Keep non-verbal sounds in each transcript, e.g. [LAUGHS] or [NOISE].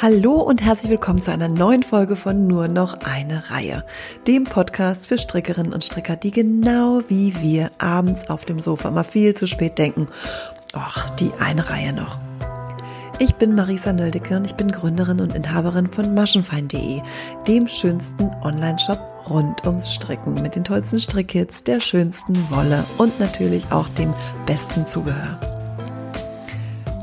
Hallo und herzlich willkommen zu einer neuen Folge von Nur noch eine Reihe, dem Podcast für Strickerinnen und Stricker, die genau wie wir abends auf dem Sofa mal viel zu spät denken. Och, die eine Reihe noch. Ich bin Marisa Nöldecke und ich bin Gründerin und Inhaberin von maschenfein.de, dem schönsten Online-Shop rund ums Stricken mit den tollsten Strickkits, der schönsten Wolle und natürlich auch dem besten Zubehör.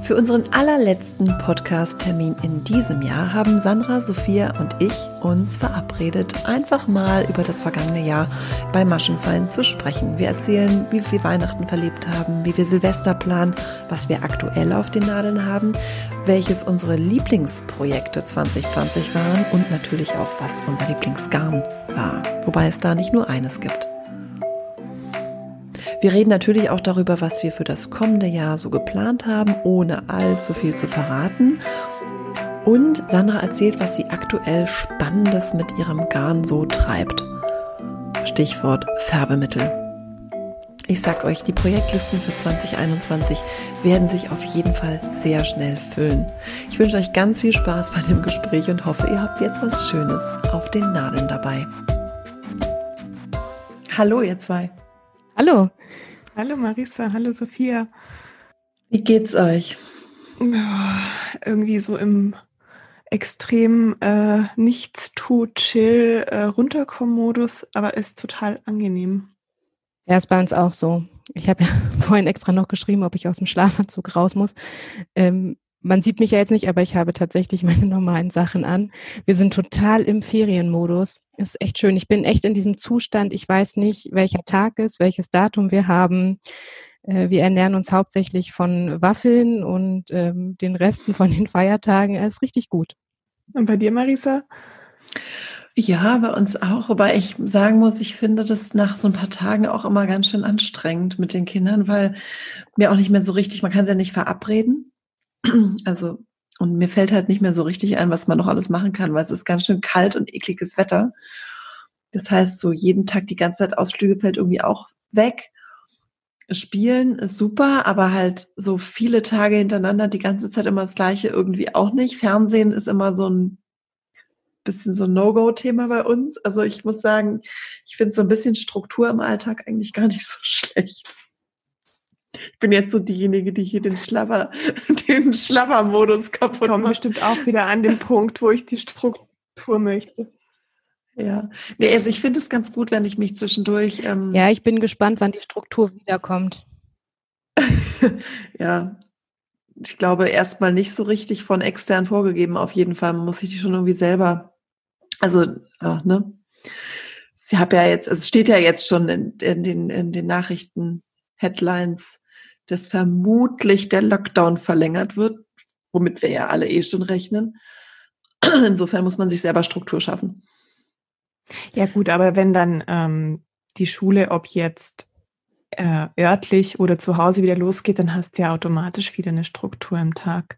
Für unseren allerletzten Podcast-Termin in diesem Jahr haben Sandra, Sophia und ich uns verabredet, einfach mal über das vergangene Jahr bei Maschenfallen zu sprechen. Wir erzählen, wie wir Weihnachten verlebt haben, wie wir Silvester planen, was wir aktuell auf den Nadeln haben, welches unsere Lieblingsprojekte 2020 waren und natürlich auch, was unser Lieblingsgarn war. Wobei es da nicht nur eines gibt. Wir reden natürlich auch darüber, was wir für das kommende Jahr so geplant haben, ohne allzu viel zu verraten. Und Sandra erzählt, was sie aktuell Spannendes mit ihrem Garn so treibt. Stichwort Färbemittel. Ich sag euch, die Projektlisten für 2021 werden sich auf jeden Fall sehr schnell füllen. Ich wünsche euch ganz viel Spaß bei dem Gespräch und hoffe, ihr habt jetzt was Schönes auf den Nadeln dabei. Hallo, ihr zwei. Hallo. Hallo Marisa, hallo Sophia. Wie geht's euch? irgendwie so im extrem äh, Nichtstut, Chill, äh, Runterkommen-Modus, aber ist total angenehm. Ja, ist bei uns auch so. Ich habe ja [LAUGHS] vorhin extra noch geschrieben, ob ich aus dem Schlafanzug raus muss. Ähm, man sieht mich ja jetzt nicht, aber ich habe tatsächlich [LAUGHS] meine normalen Sachen an. Wir sind total im Ferienmodus. Ist echt schön. Ich bin echt in diesem Zustand. Ich weiß nicht, welcher Tag ist, welches Datum wir haben. Äh, wir ernähren uns hauptsächlich von Waffeln und ähm, den Resten von den Feiertagen. Es ist richtig gut. Und bei dir, Marisa? Ja, bei uns auch. Wobei ich sagen muss, ich finde das nach so ein paar Tagen auch immer ganz schön anstrengend mit den Kindern, weil mir auch nicht mehr so richtig, man kann sie ja nicht verabreden. [CLEARS THROAT] Also, und mir fällt halt nicht mehr so richtig ein, was man noch alles machen kann, weil es ist ganz schön kalt und ekliges Wetter. Das heißt, so jeden Tag die ganze Zeit Ausflüge fällt irgendwie auch weg. Spielen ist super, aber halt so viele Tage hintereinander die ganze Zeit immer das Gleiche irgendwie auch nicht. Fernsehen ist immer so ein bisschen so ein No-Go-Thema bei uns. Also ich muss sagen, ich finde so ein bisschen Struktur im Alltag eigentlich gar nicht so [LAUGHS] schlecht. Ich bin jetzt so diejenige, die hier den Schlapper, [LAUGHS] den Schlapper-Modus kaputt macht. Ich komme bestimmt auch wieder an den Punkt, wo ich die Struktur möchte. Ja, nee, also ich finde es ganz gut, wenn ich mich zwischendurch. Ähm ja, ich bin gespannt, wann die Struktur wiederkommt. [LAUGHS] ja, ich glaube erstmal nicht so richtig von extern vorgegeben. Auf jeden Fall man muss sich die schon irgendwie selber. Also, ja, ne? Sie habe ja jetzt, es steht ja jetzt schon in, in den in den Nachrichten Headlines dass vermutlich der Lockdown verlängert wird, womit wir ja alle eh schon rechnen. [CLEARS THROAT] Insofern muss man sich selber Struktur schaffen. Ja gut, aber wenn dann ähm, die Schule, ob jetzt äh, örtlich oder zu Hause wieder losgeht, dann hast du ja automatisch wieder eine Struktur im Tag.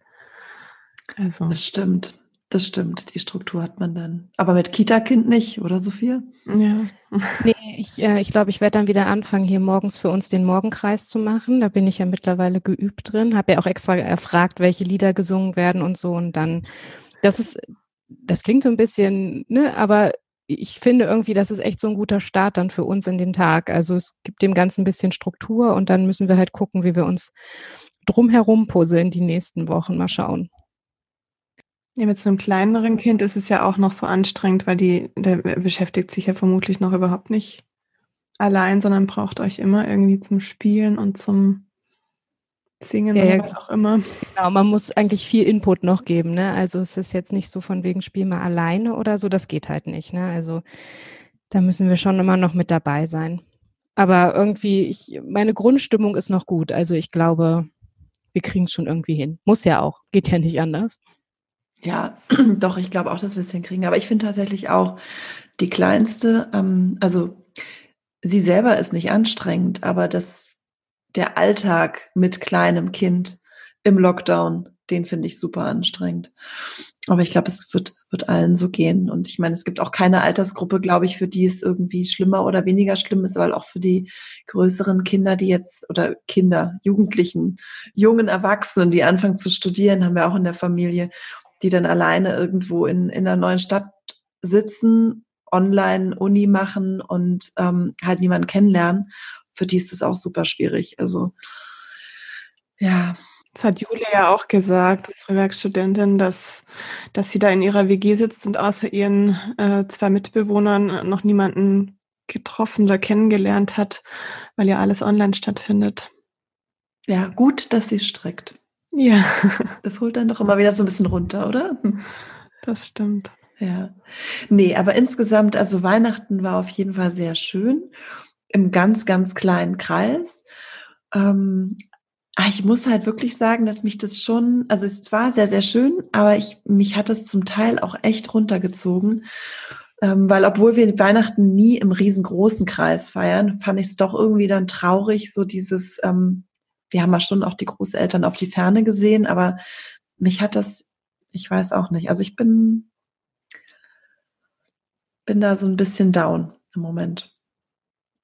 Also. Das stimmt. Das stimmt, die Struktur hat man dann. Aber mit Kita-Kind nicht, oder Sophia? Ja. [LAUGHS] nee, ich, äh, ich glaube, ich werde dann wieder anfangen, hier morgens für uns den Morgenkreis zu machen. Da bin ich ja mittlerweile geübt drin. Habe ja auch extra erfragt, welche Lieder gesungen werden und so. Und dann, das ist, das klingt so ein bisschen, ne, aber ich finde irgendwie, das ist echt so ein guter Start dann für uns in den Tag. Also es gibt dem Ganzen ein bisschen Struktur und dann müssen wir halt gucken, wie wir uns drumherum puzzeln die nächsten Wochen. Mal schauen. Ja, mit so einem kleineren Kind ist es ja auch noch so anstrengend, weil die, der beschäftigt sich ja vermutlich noch überhaupt nicht allein, sondern braucht euch immer irgendwie zum Spielen und zum Singen ja, oder was auch immer. Genau, man muss eigentlich viel Input noch geben, ne? Also es ist jetzt nicht so von wegen Spiel mal alleine oder so, das geht halt nicht, ne? Also da müssen wir schon immer noch mit dabei sein. Aber irgendwie, ich, meine Grundstimmung ist noch gut. Also ich glaube, wir kriegen es schon irgendwie hin. Muss ja auch, geht ja nicht anders. Ja, [CLEARS THROAT] doch, ich glaube auch, dass wir es hinkriegen. Aber ich finde tatsächlich auch die kleinste, ähm, also sie selber ist nicht anstrengend, aber das, der Alltag mit kleinem Kind im Lockdown, den finde ich super anstrengend. Aber ich glaube, es wird, wird allen so gehen. Und ich meine, es gibt auch keine Altersgruppe, glaube ich, für die es irgendwie schlimmer oder weniger schlimm ist, weil auch für die größeren Kinder, die jetzt, oder Kinder, Jugendlichen, jungen Erwachsenen, die anfangen zu studieren, haben wir auch in der Familie, die dann alleine irgendwo in, in einer neuen Stadt sitzen, online Uni machen und ähm, halt niemanden kennenlernen. Für die ist das auch super schwierig. Also ja. Das hat Julia ja auch gesagt, unsere Werkstudentin, dass, dass sie da in ihrer WG sitzt und außer ihren äh, zwei Mitbewohnern noch niemanden getroffen oder kennengelernt hat, weil ja alles online stattfindet. Ja, gut, dass sie strickt. Ja. [LAUGHS] Das holt dann doch immer wieder so ein bisschen runter, oder? Das stimmt. Ja. Nee, aber insgesamt, also Weihnachten war auf jeden Fall sehr schön. Im ganz, ganz kleinen Kreis. Ähm, ah, ich muss halt wirklich sagen, dass mich das schon, also es war sehr, sehr schön, aber ich, mich hat es zum Teil auch echt runtergezogen. Ähm, weil obwohl wir Weihnachten nie im riesengroßen Kreis feiern, fand ich es doch irgendwie dann traurig, so dieses, ähm, wir haben ja schon auch die Großeltern auf die Ferne gesehen, aber mich hat das, ich weiß auch nicht. Also ich bin, bin da so ein bisschen down im Moment,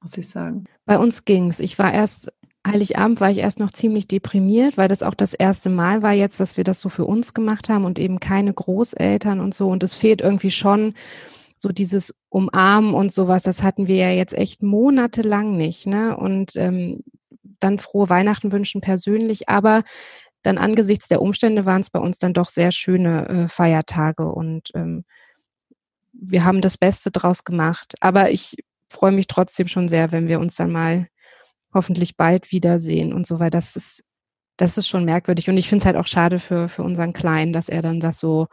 muss ich sagen. Bei uns ging's. Ich war erst Heiligabend war ich erst noch ziemlich deprimiert, weil das auch das erste Mal war jetzt, dass wir das so für uns gemacht haben und eben keine Großeltern und so. Und es fehlt irgendwie schon so dieses Umarmen und sowas. Das hatten wir ja jetzt echt monatelang nicht. Ne? Und ähm, dann frohe Weihnachten wünschen persönlich, aber dann angesichts der Umstände waren es bei uns dann doch sehr schöne äh, Feiertage und ähm, wir haben das Beste draus gemacht. Aber ich freue mich trotzdem schon sehr, wenn wir uns dann mal hoffentlich bald wiedersehen und so, weil das ist, das ist schon merkwürdig. Und ich finde es halt auch schade für, für unseren Kleinen, dass er dann das so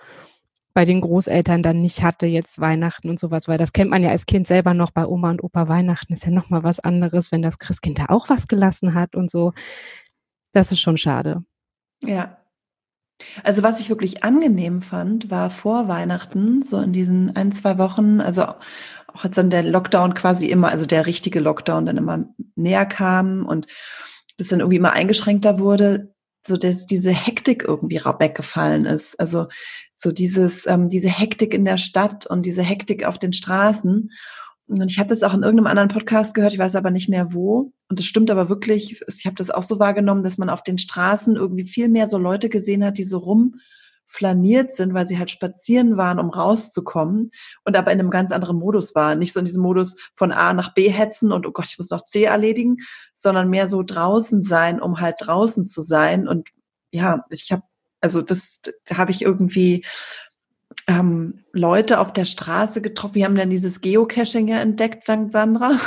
bei den Großeltern dann nicht hatte, jetzt Weihnachten und sowas, weil das kennt man ja als Kind selber noch bei Oma und Opa Weihnachten, ist ja nochmal was anderes, wenn das Christkind da auch was gelassen hat und so. Das ist schon schade. Ja. Also was ich wirklich angenehm fand, war vor Weihnachten, so in diesen ein, zwei Wochen, also auch als dann der Lockdown quasi immer, also der richtige Lockdown dann immer näher kam und das dann irgendwie immer eingeschränkter wurde, so dass diese Hektik irgendwie weggefallen ist. Also so dieses, ähm, diese Hektik in der Stadt und diese Hektik auf den Straßen. Und ich habe das auch in irgendeinem anderen Podcast gehört, ich weiß aber nicht mehr wo. Und das stimmt aber wirklich, ich habe das auch so wahrgenommen, dass man auf den Straßen irgendwie viel mehr so Leute gesehen hat, die so rum flaniert sind, weil sie halt spazieren waren, um rauszukommen und aber in einem ganz anderen Modus waren. Nicht so in diesem Modus von A nach B hetzen und oh Gott, ich muss noch C erledigen, sondern mehr so draußen sein, um halt draußen zu sein. Und ja, ich habe, also das da habe ich irgendwie ähm, Leute auf der Straße getroffen. Wir haben dann dieses Geocaching ja entdeckt, St. Sandra.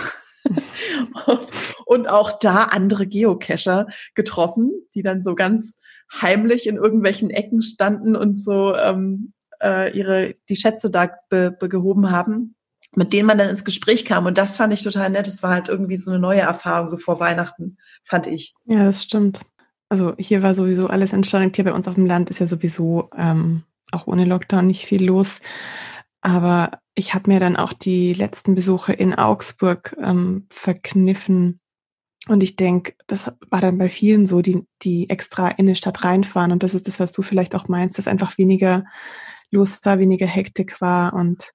und, [LAUGHS] [LAUGHS] und auch da andere Geocacher getroffen, die dann so ganz heimlich in irgendwelchen Ecken standen und so ähm, äh, ihre die Schätze da be, be gehoben haben, mit denen man dann ins Gespräch kam. Und das fand ich total nett. Das war halt irgendwie so eine neue Erfahrung, so vor Weihnachten, fand ich. Ja, das stimmt. Also hier war sowieso alles entschleunigt. Hier bei uns auf dem Land ist ja sowieso ähm, auch ohne Lockdown nicht viel los. Aber ich habe mir dann auch die letzten Besuche in Augsburg ähm, verkniffen, und ich denke, das war dann bei vielen so, die, die extra in die Stadt reinfahren. Und das ist das, was du vielleicht auch meinst, dass einfach weniger los war, weniger Hektik war und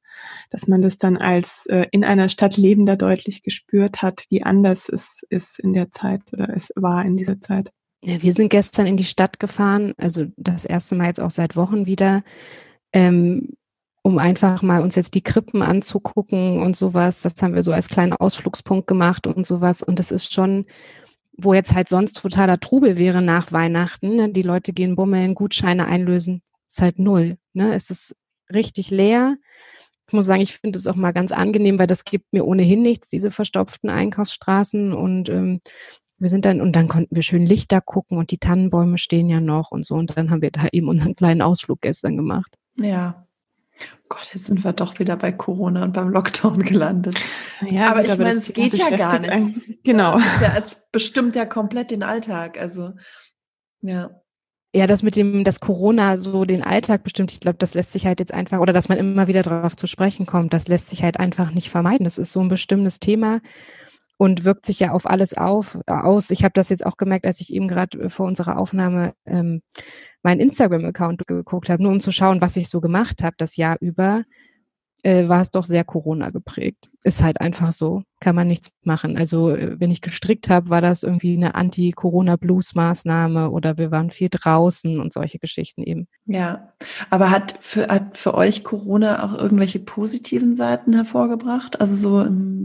dass man das dann als äh, in einer Stadt Lebender deutlich gespürt hat, wie anders es ist in der Zeit oder es war in dieser Zeit. Ja, wir sind gestern in die Stadt gefahren, also das erste Mal jetzt auch seit Wochen wieder. Ähm, um einfach mal uns jetzt die Krippen anzugucken und sowas. Das haben wir so als kleinen Ausflugspunkt gemacht und sowas. Und das ist schon, wo jetzt halt sonst totaler Trubel wäre nach Weihnachten. Ne? Die Leute gehen bummeln, Gutscheine einlösen. Ist halt null. Ne? Es ist richtig leer. Ich muss sagen, ich finde es auch mal ganz angenehm, weil das gibt mir ohnehin nichts, diese verstopften Einkaufsstraßen. Und ähm, wir sind dann, und dann konnten wir schön Lichter gucken und die Tannenbäume stehen ja noch und so. Und dann haben wir da eben unseren kleinen Ausflug gestern gemacht. Ja, Gott, jetzt sind wir doch wieder bei Corona und beim Lockdown gelandet. Ja, aber ich meine, es geht ja gar nicht. Einen. Genau. Ja, ja, es bestimmt ja komplett den Alltag. Also, ja. Ja, das mit dem, dass Corona so den Alltag bestimmt, ich glaube, das lässt sich halt jetzt einfach, oder dass man immer wieder darauf zu sprechen kommt, das lässt sich halt einfach nicht vermeiden. Das ist so ein bestimmtes Thema und wirkt sich ja auf alles auf, aus. Ich habe das jetzt auch gemerkt, als ich eben gerade vor unserer Aufnahme ähm, meinen Instagram-Account geguckt habe, nur um zu schauen, was ich so gemacht habe das Jahr über. äh, war es doch sehr Corona geprägt. Ist halt einfach so, kann man nichts machen. Also äh, wenn ich gestrickt habe, war das irgendwie eine Anti-Corona-Blues-Maßnahme oder wir waren viel draußen und solche Geschichten eben. Ja, aber hat für, hat für euch Corona auch irgendwelche positiven Seiten hervorgebracht? Also so im,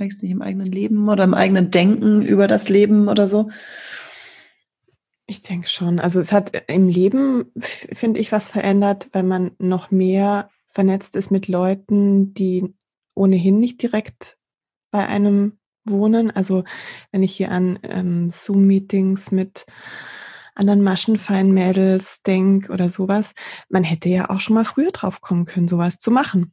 weiß nicht, im eigenen Leben oder im eigenen Denken über das Leben oder so? Ich denke schon. Also es hat im Leben, finde ich, was verändert, weil man noch mehr vernetzt ist mit Leuten, die ohnehin nicht direkt bei einem wohnen. Also wenn ich hier an ähm, Zoom-Meetings mit anderen Maschenfein-Mädels denke oder sowas, man hätte ja auch schon mal früher drauf kommen können, sowas zu machen.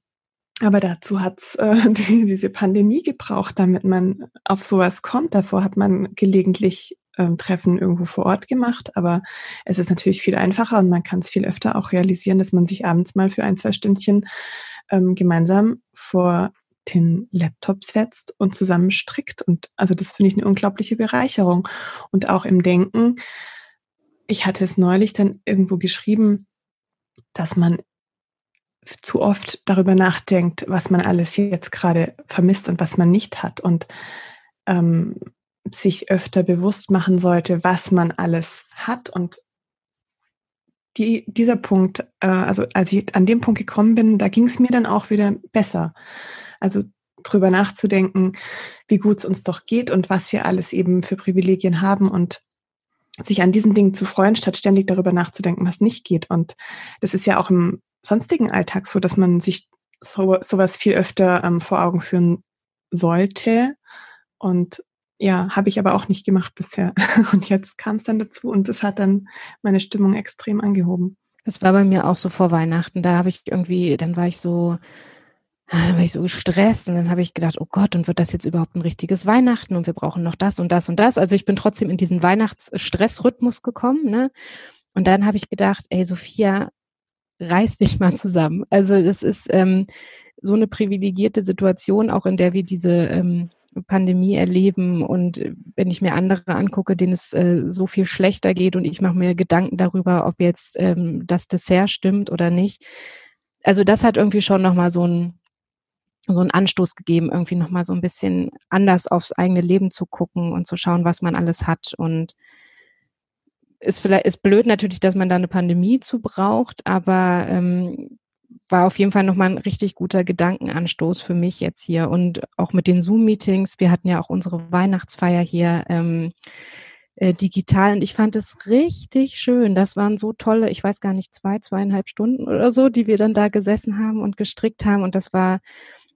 Aber dazu hat's [LAUGHS] äh, die, diese Pandemie gebraucht, damit man auf sowas kommt. Davor hat man gelegentlich ähm, Treffen irgendwo vor Ort gemacht, aber es ist natürlich viel einfacher und man kann es viel öfter auch realisieren, dass man sich abends mal für ein, zwei Stündchen ähm, gemeinsam vor den Laptop setzt und zusammen strickt. Und also das finde ich eine unglaubliche Bereicherung. Und auch im Denken, ich hatte es neulich dann irgendwo geschrieben, dass man zu oft darüber nachdenkt, was man alles jetzt gerade vermisst und was man nicht hat. Und ähm, sich öfter bewusst machen sollte, was man alles hat. Und die, dieser Punkt, äh, also als ich an dem Punkt gekommen bin, da ging es mir dann auch wieder besser. Also drüber nachzudenken, wie gut es uns doch geht und was wir alles eben für Privilegien haben und sich an diesen Dingen zu freuen, statt ständig darüber nachzudenken, was nicht geht. Und das ist ja auch im sonstigen Alltag so, dass man sich so, sowas viel öfter ähm, vor Augen führen sollte und ja, habe ich aber auch nicht gemacht bisher. [LAUGHS] Und jetzt kam es dann dazu und das hat dann meine Stimmung extrem angehoben. Das war bei mir auch so vor Weihnachten. Da habe ich irgendwie, dann war ich so, ah, dann war ich so gestresst und dann habe ich gedacht, oh Gott, und wird das jetzt überhaupt ein richtiges Weihnachten und wir brauchen noch das und das und das. Also ich bin trotzdem in diesen Weihnachtsstressrhythmus gekommen, ne? Und dann habe ich gedacht, ey, Sophia, reiß dich mal zusammen. Also das ist ähm, so eine privilegierte Situation, auch in der wir diese ähm, Pandemie erleben und wenn ich mir andere angucke, denen es äh, so viel schlechter geht und ich mache mir Gedanken darüber, ob jetzt ähm, das Dessert stimmt oder nicht. Also das hat irgendwie schon nochmal so ein so einen Anstoß gegeben, irgendwie nochmal so ein bisschen anders aufs eigene Leben zu gucken und zu schauen, was man alles hat. Und ist vielleicht ist blöd natürlich, dass man da eine Pandemie zu braucht, aber ähm, war auf jeden Fall nochmal ein richtig guter Gedankenanstoß für mich jetzt hier. Und auch mit den Zoom-Meetings, wir hatten ja auch unsere Weihnachtsfeier hier ähm, äh, digital und ich fand es richtig schön. Das waren so tolle, ich weiß gar nicht, zwei, zweieinhalb Stunden oder so, die wir dann da gesessen haben und gestrickt haben. Und das war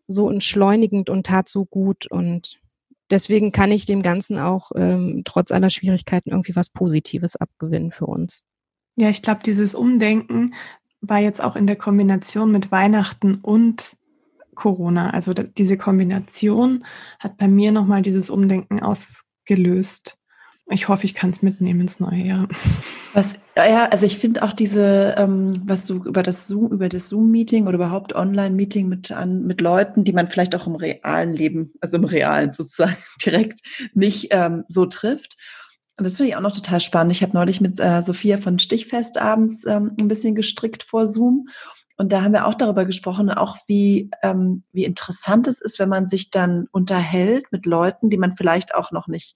so entschleunigend und tat so gut. Und deswegen kann ich dem Ganzen auch ähm, trotz aller Schwierigkeiten irgendwie was Positives abgewinnen für uns. Ja, ich glaube, dieses Umdenken war jetzt auch in der Kombination mit Weihnachten und Corona. Also diese Kombination hat bei mir nochmal dieses Umdenken ausgelöst. Ich hoffe, ich kann es mitnehmen ins neue Jahr. Was, ja, also ich finde auch diese, ähm, was du über das Zoom, über das Zoom-Meeting oder überhaupt Online-Meeting mit, an, mit Leuten, die man vielleicht auch im realen Leben, also im realen sozusagen [LAUGHS] direkt nicht ähm, so trifft. Und das finde ich auch noch total spannend. Ich habe neulich mit äh, Sophia von Stichfest abends ähm, ein bisschen gestrickt vor Zoom. Und da haben wir auch darüber gesprochen, auch wie, ähm, wie interessant es ist, wenn man sich dann unterhält mit Leuten, die man vielleicht auch noch nicht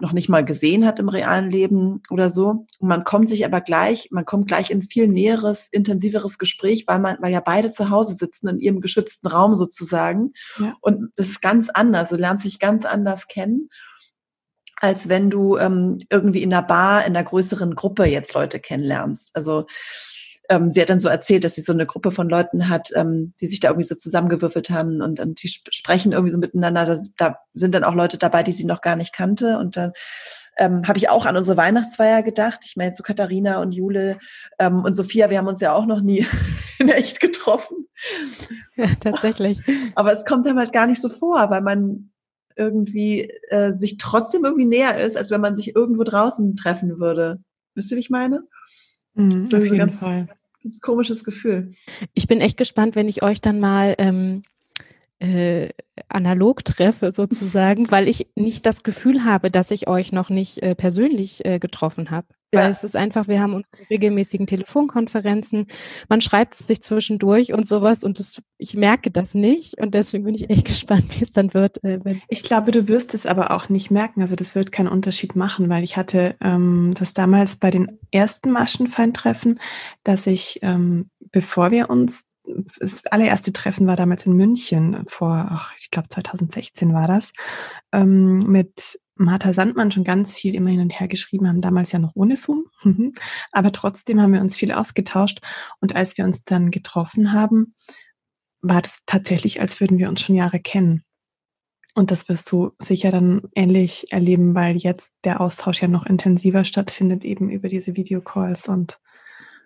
noch nicht mal gesehen hat im realen Leben oder so. Und man kommt sich aber gleich, man kommt gleich in viel näheres, intensiveres Gespräch, weil man, weil ja beide zu Hause sitzen in ihrem geschützten Raum sozusagen. Ja. Und das ist ganz anders. Du lernst dich ganz anders kennen als wenn du ähm, irgendwie in einer Bar in einer größeren Gruppe jetzt Leute kennenlernst. Also ähm, sie hat dann so erzählt, dass sie so eine Gruppe von Leuten hat, ähm, die sich da irgendwie so zusammengewürfelt haben und, und die sp sprechen irgendwie so miteinander. Da, da sind dann auch Leute dabei, die sie noch gar nicht kannte. Und dann ähm, habe ich auch an unsere Weihnachtsfeier gedacht. Ich meine, so Katharina und Jule ähm, und Sophia, wir haben uns ja auch noch nie [LAUGHS] in echt getroffen. Ja, tatsächlich. Aber es kommt dann halt gar nicht so vor, weil man irgendwie äh, sich trotzdem irgendwie näher ist, als wenn man sich irgendwo draußen treffen würde. Wisst ihr, wie ich meine? Mhm, so auf jeden ganz, Fall. Ganz komisches Gefühl. Ich bin echt gespannt, wenn ich euch dann mal ähm, äh, analog treffe, sozusagen, weil ich nicht das Gefühl habe, dass ich euch noch nicht äh, persönlich äh, getroffen habe. Weil es ist einfach, wir haben unsere regelmäßigen Telefonkonferenzen, man schreibt es sich zwischendurch und sowas und das, ich merke das nicht und deswegen bin ich echt [LAUGHS] gespannt, wie es dann wird. Äh, ich glaube, du wirst es aber auch nicht merken. Also das wird keinen Unterschied machen, weil ich hatte ähm, das damals bei den ersten Maschenfeindtreffen, dass ich, ähm, bevor wir uns das allererste Treffen war damals in München vor, ach, ich glaube 2016 war das, ähm, mit Martha Sandmann schon ganz viel immer hin und her geschrieben, haben damals ja noch ohne Zoom, [LAUGHS] aber trotzdem haben wir uns viel ausgetauscht und als wir uns dann getroffen haben, war das tatsächlich, als würden wir uns schon Jahre kennen. Und das wirst du sicher dann ähnlich erleben, weil jetzt der Austausch ja noch intensiver stattfindet, eben über diese Videocalls und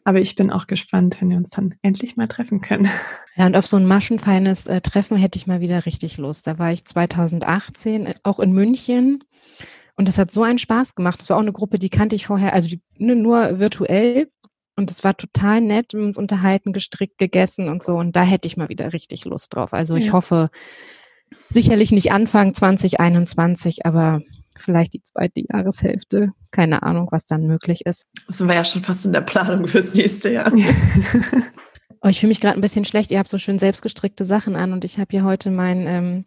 aber ich bin auch gespannt, wenn wir uns dann endlich mal treffen können. [LAUGHS] Ja, und auf so ein maschenfeines äh, Treffen hätte ich mal wieder richtig Lust. Da war ich 2018 äh, auch in München und das hat so einen Spaß gemacht. Das war auch eine Gruppe, die kannte ich vorher, also die, ne, nur virtuell. Und es war total nett, wir haben uns unterhalten, gestrickt, gegessen und so. Und da hätte ich mal wieder richtig Lust drauf. Also ich ja. hoffe, sicherlich nicht Anfang 2021, aber vielleicht die zweite Jahreshälfte. Keine Ahnung, was dann möglich ist. Das sind wir ja schon fast in der Planung fürs nächste Jahr. [LAUGHS] oh, ich fühle mich gerade ein bisschen schlecht. Ihr habt so schön selbstgestrickte Sachen an und ich habe hier heute mein, ähm,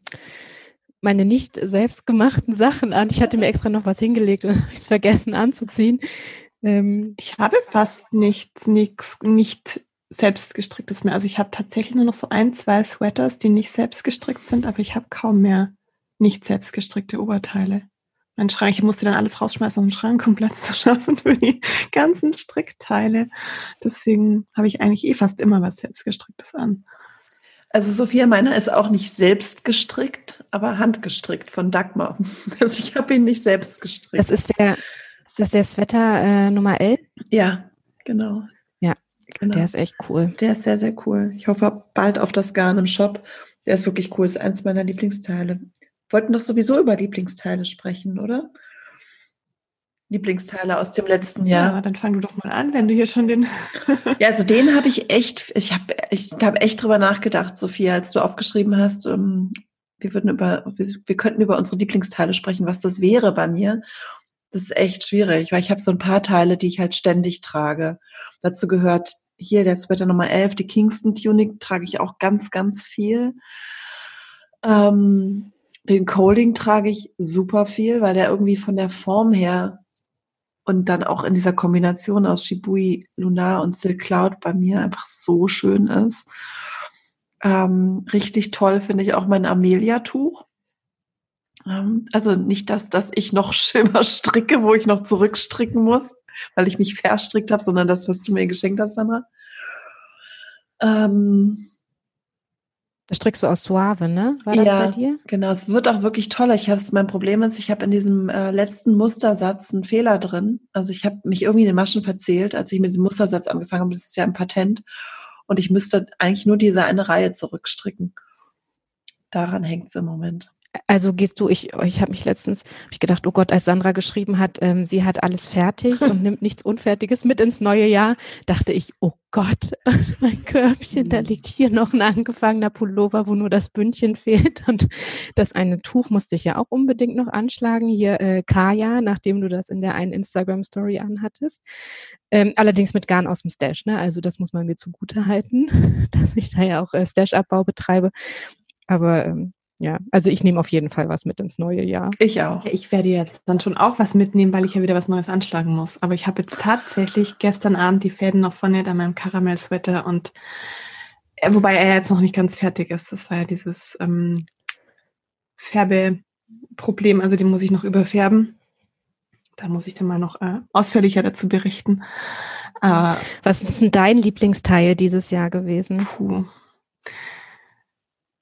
meine nicht selbstgemachten Sachen an. Ich hatte mir extra noch was hingelegt und [LAUGHS] habe es vergessen anzuziehen. Ähm, ich habe fast nichts, nichts, nicht selbstgestricktes mehr. Also ich habe tatsächlich nur noch so ein, zwei Sweaters, die nicht selbstgestrickt sind, aber ich habe kaum mehr nicht selbstgestrickte Oberteile mein Schrank. Ich musste dann alles rausschmeißen aus dem Schrank, um Platz zu [LAUGHS] schaffen für die ganzen Strickteile. Deswegen habe ich eigentlich eh fast immer was selbstgestricktes an. Also Sophia, meiner ist auch nicht selbst gestrickt, aber handgestrickt von Dagmar. [LAUGHS] Also ich habe ihn nicht selbst gestrickt. Das ist der, ist das der Sweater äh, Nummer 11? Ja, genau. Ja, genau. der ist echt cool. Der ist sehr, sehr cool. Ich hoffe bald auf das Garn im Shop. Der ist wirklich cool, ist eins meiner Lieblingsteile wollten doch sowieso über Lieblingsteile sprechen, oder? Lieblingsteile aus dem letzten Jahr. Ja, dann fang du doch mal an, wenn du hier schon den. [LAUGHS] ja, also den habe ich echt, ich habe ich hab echt drüber nachgedacht, Sophia, als du aufgeschrieben hast, ähm, wir würden über, wir, wir könnten über unsere Lieblingsteile sprechen, was das wäre bei mir. Das ist echt schwierig, weil ich habe so ein paar Teile, die ich halt ständig trage. Dazu gehört hier der Sweater Nummer 11, die Kingston Tunic, trage ich auch ganz, ganz viel. Ähm, den Colding trage ich super viel, weil der irgendwie von der Form her und dann auch in dieser Kombination aus Shibui Lunar und Silk Cloud bei mir einfach so schön ist. Ähm, richtig toll finde ich auch mein Amelia-Tuch. Ähm, also nicht das, dass ich noch [LAUGHS] Schimmer stricke, wo ich noch zurückstricken muss, weil ich mich verstrickt habe, sondern das, was du mir geschenkt hast, Sandra. Ähm, das strickst du aus Suave, ne? War das ja, bei dir? Genau, es wird auch wirklich toll. Ich habe mein Problem ist, ich habe in diesem äh, letzten Mustersatz einen Fehler drin. Also ich habe mich irgendwie in den Maschen verzählt, als ich mit diesem Mustersatz angefangen habe. Das ist ja ein Patent. Und ich müsste eigentlich nur diese eine Reihe zurückstricken. Daran hängt es im Moment. Also gehst du, ich, ich habe mich letztens, hab ich gedacht, oh Gott, als Sandra geschrieben hat, ähm, sie hat alles fertig und [LAUGHS] nimmt nichts Unfertiges mit ins neue Jahr, dachte ich, oh Gott, [LAUGHS] mein Körbchen, da mhm. liegt hier noch ein angefangener Pullover, wo nur das Bündchen fehlt. [LAUGHS] Und das eine Tuch musste ich ja auch unbedingt noch anschlagen. Hier äh, Kaya, nachdem du das in der einen Instagram-Story anhattest. Ähm, allerdings mit Garn aus dem Stash, ne? Also das muss man mir zugute halten, dass ich da ja auch äh, Stash-Abbau betreibe. Aber ähm, ja, also ich nehme auf jeden Fall was mit ins neue Jahr. Ich auch. Ich werde jetzt dann schon auch was mitnehmen, weil ich ja wieder was Neues anschlagen muss. Aber ich habe jetzt tatsächlich gestern Abend die Fäden noch von an meinem Karamell-Sweater und äh, wobei er jetzt noch nicht ganz fertig ist. Das war ja dieses ähm, Färbeproblem, also den muss ich noch überfärben. Da muss ich dann mal noch äh, ausführlicher dazu berichten. Äh, was ist denn dein Lieblingsteil dieses Jahr gewesen? Puh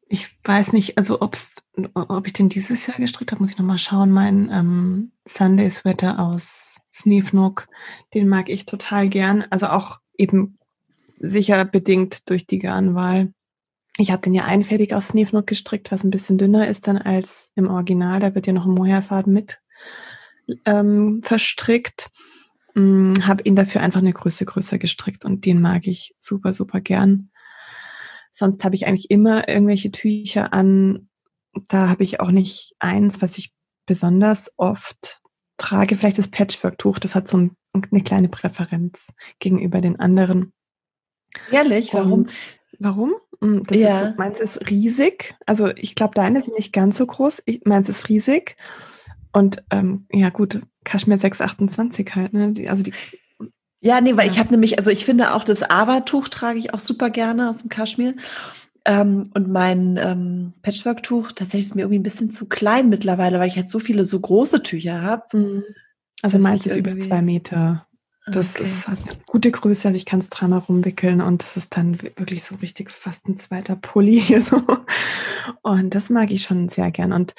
ich weiß nicht, also ob's, ob ich den dieses Jahr gestrickt habe, muss ich nochmal schauen. Mein ähm, Sunday Sweater aus Sneef Nook, den mag ich total gern. Also auch eben sicher bedingt durch die Garnwahl. Ich habe den ja einfädig aus Sneef Nook gestrickt, was ein bisschen dünner ist dann als im Original. Da wird ja noch ein Mohairfaden mit ähm, verstrickt. Hm, habe ihn dafür einfach eine Größe größer gestrickt und den mag ich super, super gern. Sonst habe ich eigentlich immer irgendwelche Tücher an. Da habe ich auch nicht eins, was ich besonders oft trage. Vielleicht das Patchwork-Tuch. Das hat so ein eine kleine Präferenz gegenüber den anderen. Ehrlich, warum? Und warum? Hm, das ja. ist meins ist riesig. Also ich glaube, deine sind nicht ganz so groß. Ich, meins ist riesig. Und ähm, ja gut, Kaschmir 628 halt. Ne? Die, also die, ja, nee, weil ja. ich habe nämlich, also ich finde auch das Ava-Tuch trage ich auch super gerne aus dem Kaschmir. Ähm, und mein ähm, Patchwork-Tuch, tatsächlich ist mir irgendwie ein bisschen zu klein mittlerweile, weil ich halt so viele so große Tücher habe. Mhm. Also meins ist über zwei Meter. Das okay. ist eine gute Größe, also ich kann es dreimal rumwickeln und das ist dann wirklich so richtig fast ein zweiter Pulli. [LAUGHS] So. Und das mag ich schon sehr gern. Und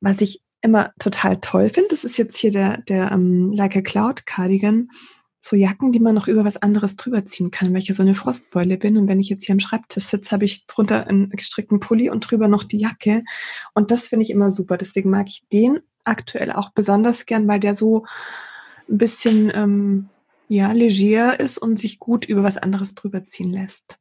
was ich immer total toll finde, das ist jetzt hier der, der um, ähm, Like a Cloud Cardigan so Jacken, die man noch über was anderes drüber ziehen kann, weil ich ja so eine Frostbeule bin. Und wenn ich jetzt hier am Schreibtisch sitze, habe ich drunter einen gestrickten Pulli und drüber noch die Jacke. Und das finde ich immer super. Deswegen mag ich den aktuell auch besonders gern, weil der so ein bisschen ähm, ja leger ist und sich gut über was anderes drüber ziehen lässt.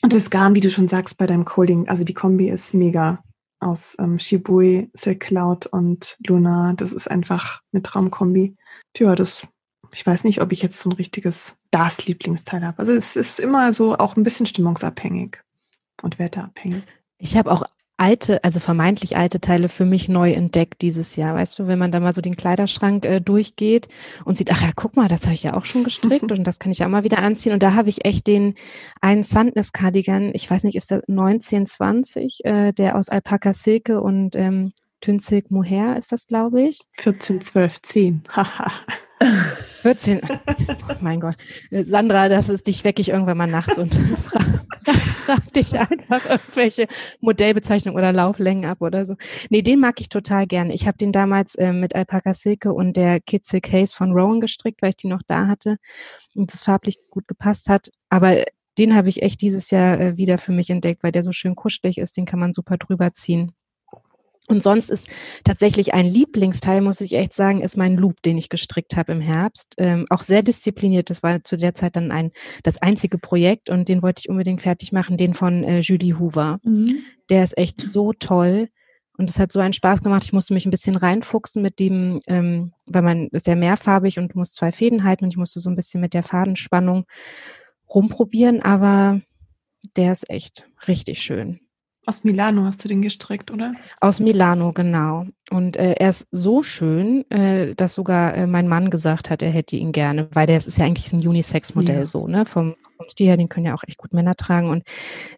Und das Garn, wie du schon sagst, bei deinem Colding, also die Kombi ist mega aus ähm, Shibui, Silk Cloud und Luna. Das ist einfach eine Traumkombi. Tja, das ich weiß nicht, ob ich jetzt so ein richtiges das Lieblingsteil habe. Also es ist immer so auch ein bisschen stimmungsabhängig und wetterabhängig. Ich habe auch alte, also vermeintlich alte Teile für mich neu entdeckt dieses Jahr. Weißt du, wenn man da mal so den Kleiderschrank äh, durchgeht und sieht, ach ja, guck mal, das habe ich ja auch schon [LAUGHS] gestrickt und das kann ich auch mal wieder anziehen. Und da habe ich echt den einen Sandness Cardigan, ich weiß nicht, ist der 1920, äh, der aus Alpaka Silke und ähm, Tünzig Mohair ist das, glaube ich. 14, 12, 10. Haha. 14. mein Gott. Sandra, das ist dich weck ich irgendwann mal nachts und [LAUGHS] frag, frag dich einfach irgendwelche Modellbezeichnungen oder Lauflängen ab oder so. Nee, den mag ich total gerne. Ich habe den damals äh, mit Alpaka Silke und der Kitzel Case von Rowan gestrickt, weil ich die noch da hatte und das farblich gut gepasst hat. Aber den habe ich echt dieses Jahr äh, wieder für mich entdeckt, weil der so schön kuschelig ist. Den kann man super drüber ziehen. Und sonst ist tatsächlich ein Lieblingsteil, muss ich echt sagen, ist mein Loop, den ich gestrickt habe im Herbst. Ähm, auch sehr diszipliniert. Das war zu der Zeit dann ein das einzige Projekt und den wollte ich unbedingt fertig machen, den von äh, Julie Hoover. Mhm. Der ist echt so toll. Und es hat so einen Spaß gemacht. Ich musste mich ein bisschen reinfuchsen mit dem, ähm, weil man ist ja mehrfarbig und muss zwei Fäden halten und ich musste so ein bisschen mit der Fadenspannung rumprobieren, aber der ist echt richtig schön. Aus Milano hast du den gestrickt, oder? Aus Milano, genau. Und äh, er ist so schön, äh, dass sogar äh, mein Mann gesagt hat, er hätte ihn gerne, weil der ist ja eigentlich ein Unisex-Modell ja. so, ne? Vom, vom Stil her, den können ja auch echt gut Männer tragen. Und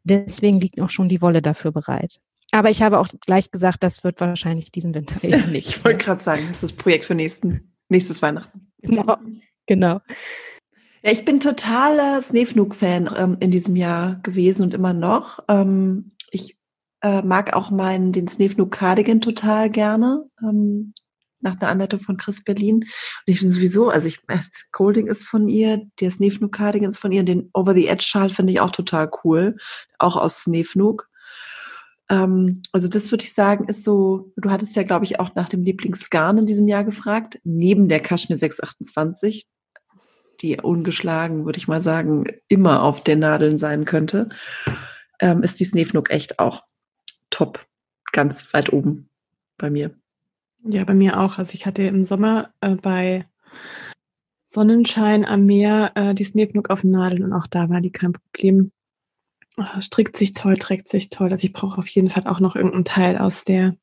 deswegen liegt auch schon die Wolle dafür bereit. Aber ich habe auch gleich gesagt, das wird wahrscheinlich diesen Winter [LAUGHS] eher nicht. ich wollte gerade sagen, das ist das Projekt für nächsten, nächstes Weihnachten. Genau. genau. Ja, ich bin totaler Snefnug-Fan ähm, in diesem Jahr gewesen und immer noch. Ähm, ich äh, mag auch meinen, den Snefnug Cardigan total gerne. Ähm, nach einer Anleitung von Chris Berlin. Und ich finde sowieso, also ich, äh, Golding ist von ihr, der Snefnug Cardigan ist von ihr, den Over the Edge Schal finde ich auch total cool. Auch aus Snefnug. Ähm, also das würde ich sagen, ist so, du hattest ja, glaube ich, auch nach dem Lieblingsgarn in diesem Jahr gefragt, neben der Kaschmir 628, die ungeschlagen, würde ich mal sagen, immer auf den Nadeln sein könnte ähm, ist die Snefnug echt auch top, ganz weit oben bei mir. Ja, bei mir auch. Also ich hatte im Sommer äh, bei Sonnenschein am Meer äh, die Snefnug auf Nadeln und auch da war die kein Problem. Äh, strickt sich toll, trägt sich toll. Also ich brauche auf jeden Fall auch noch irgendeinen Teil aus der.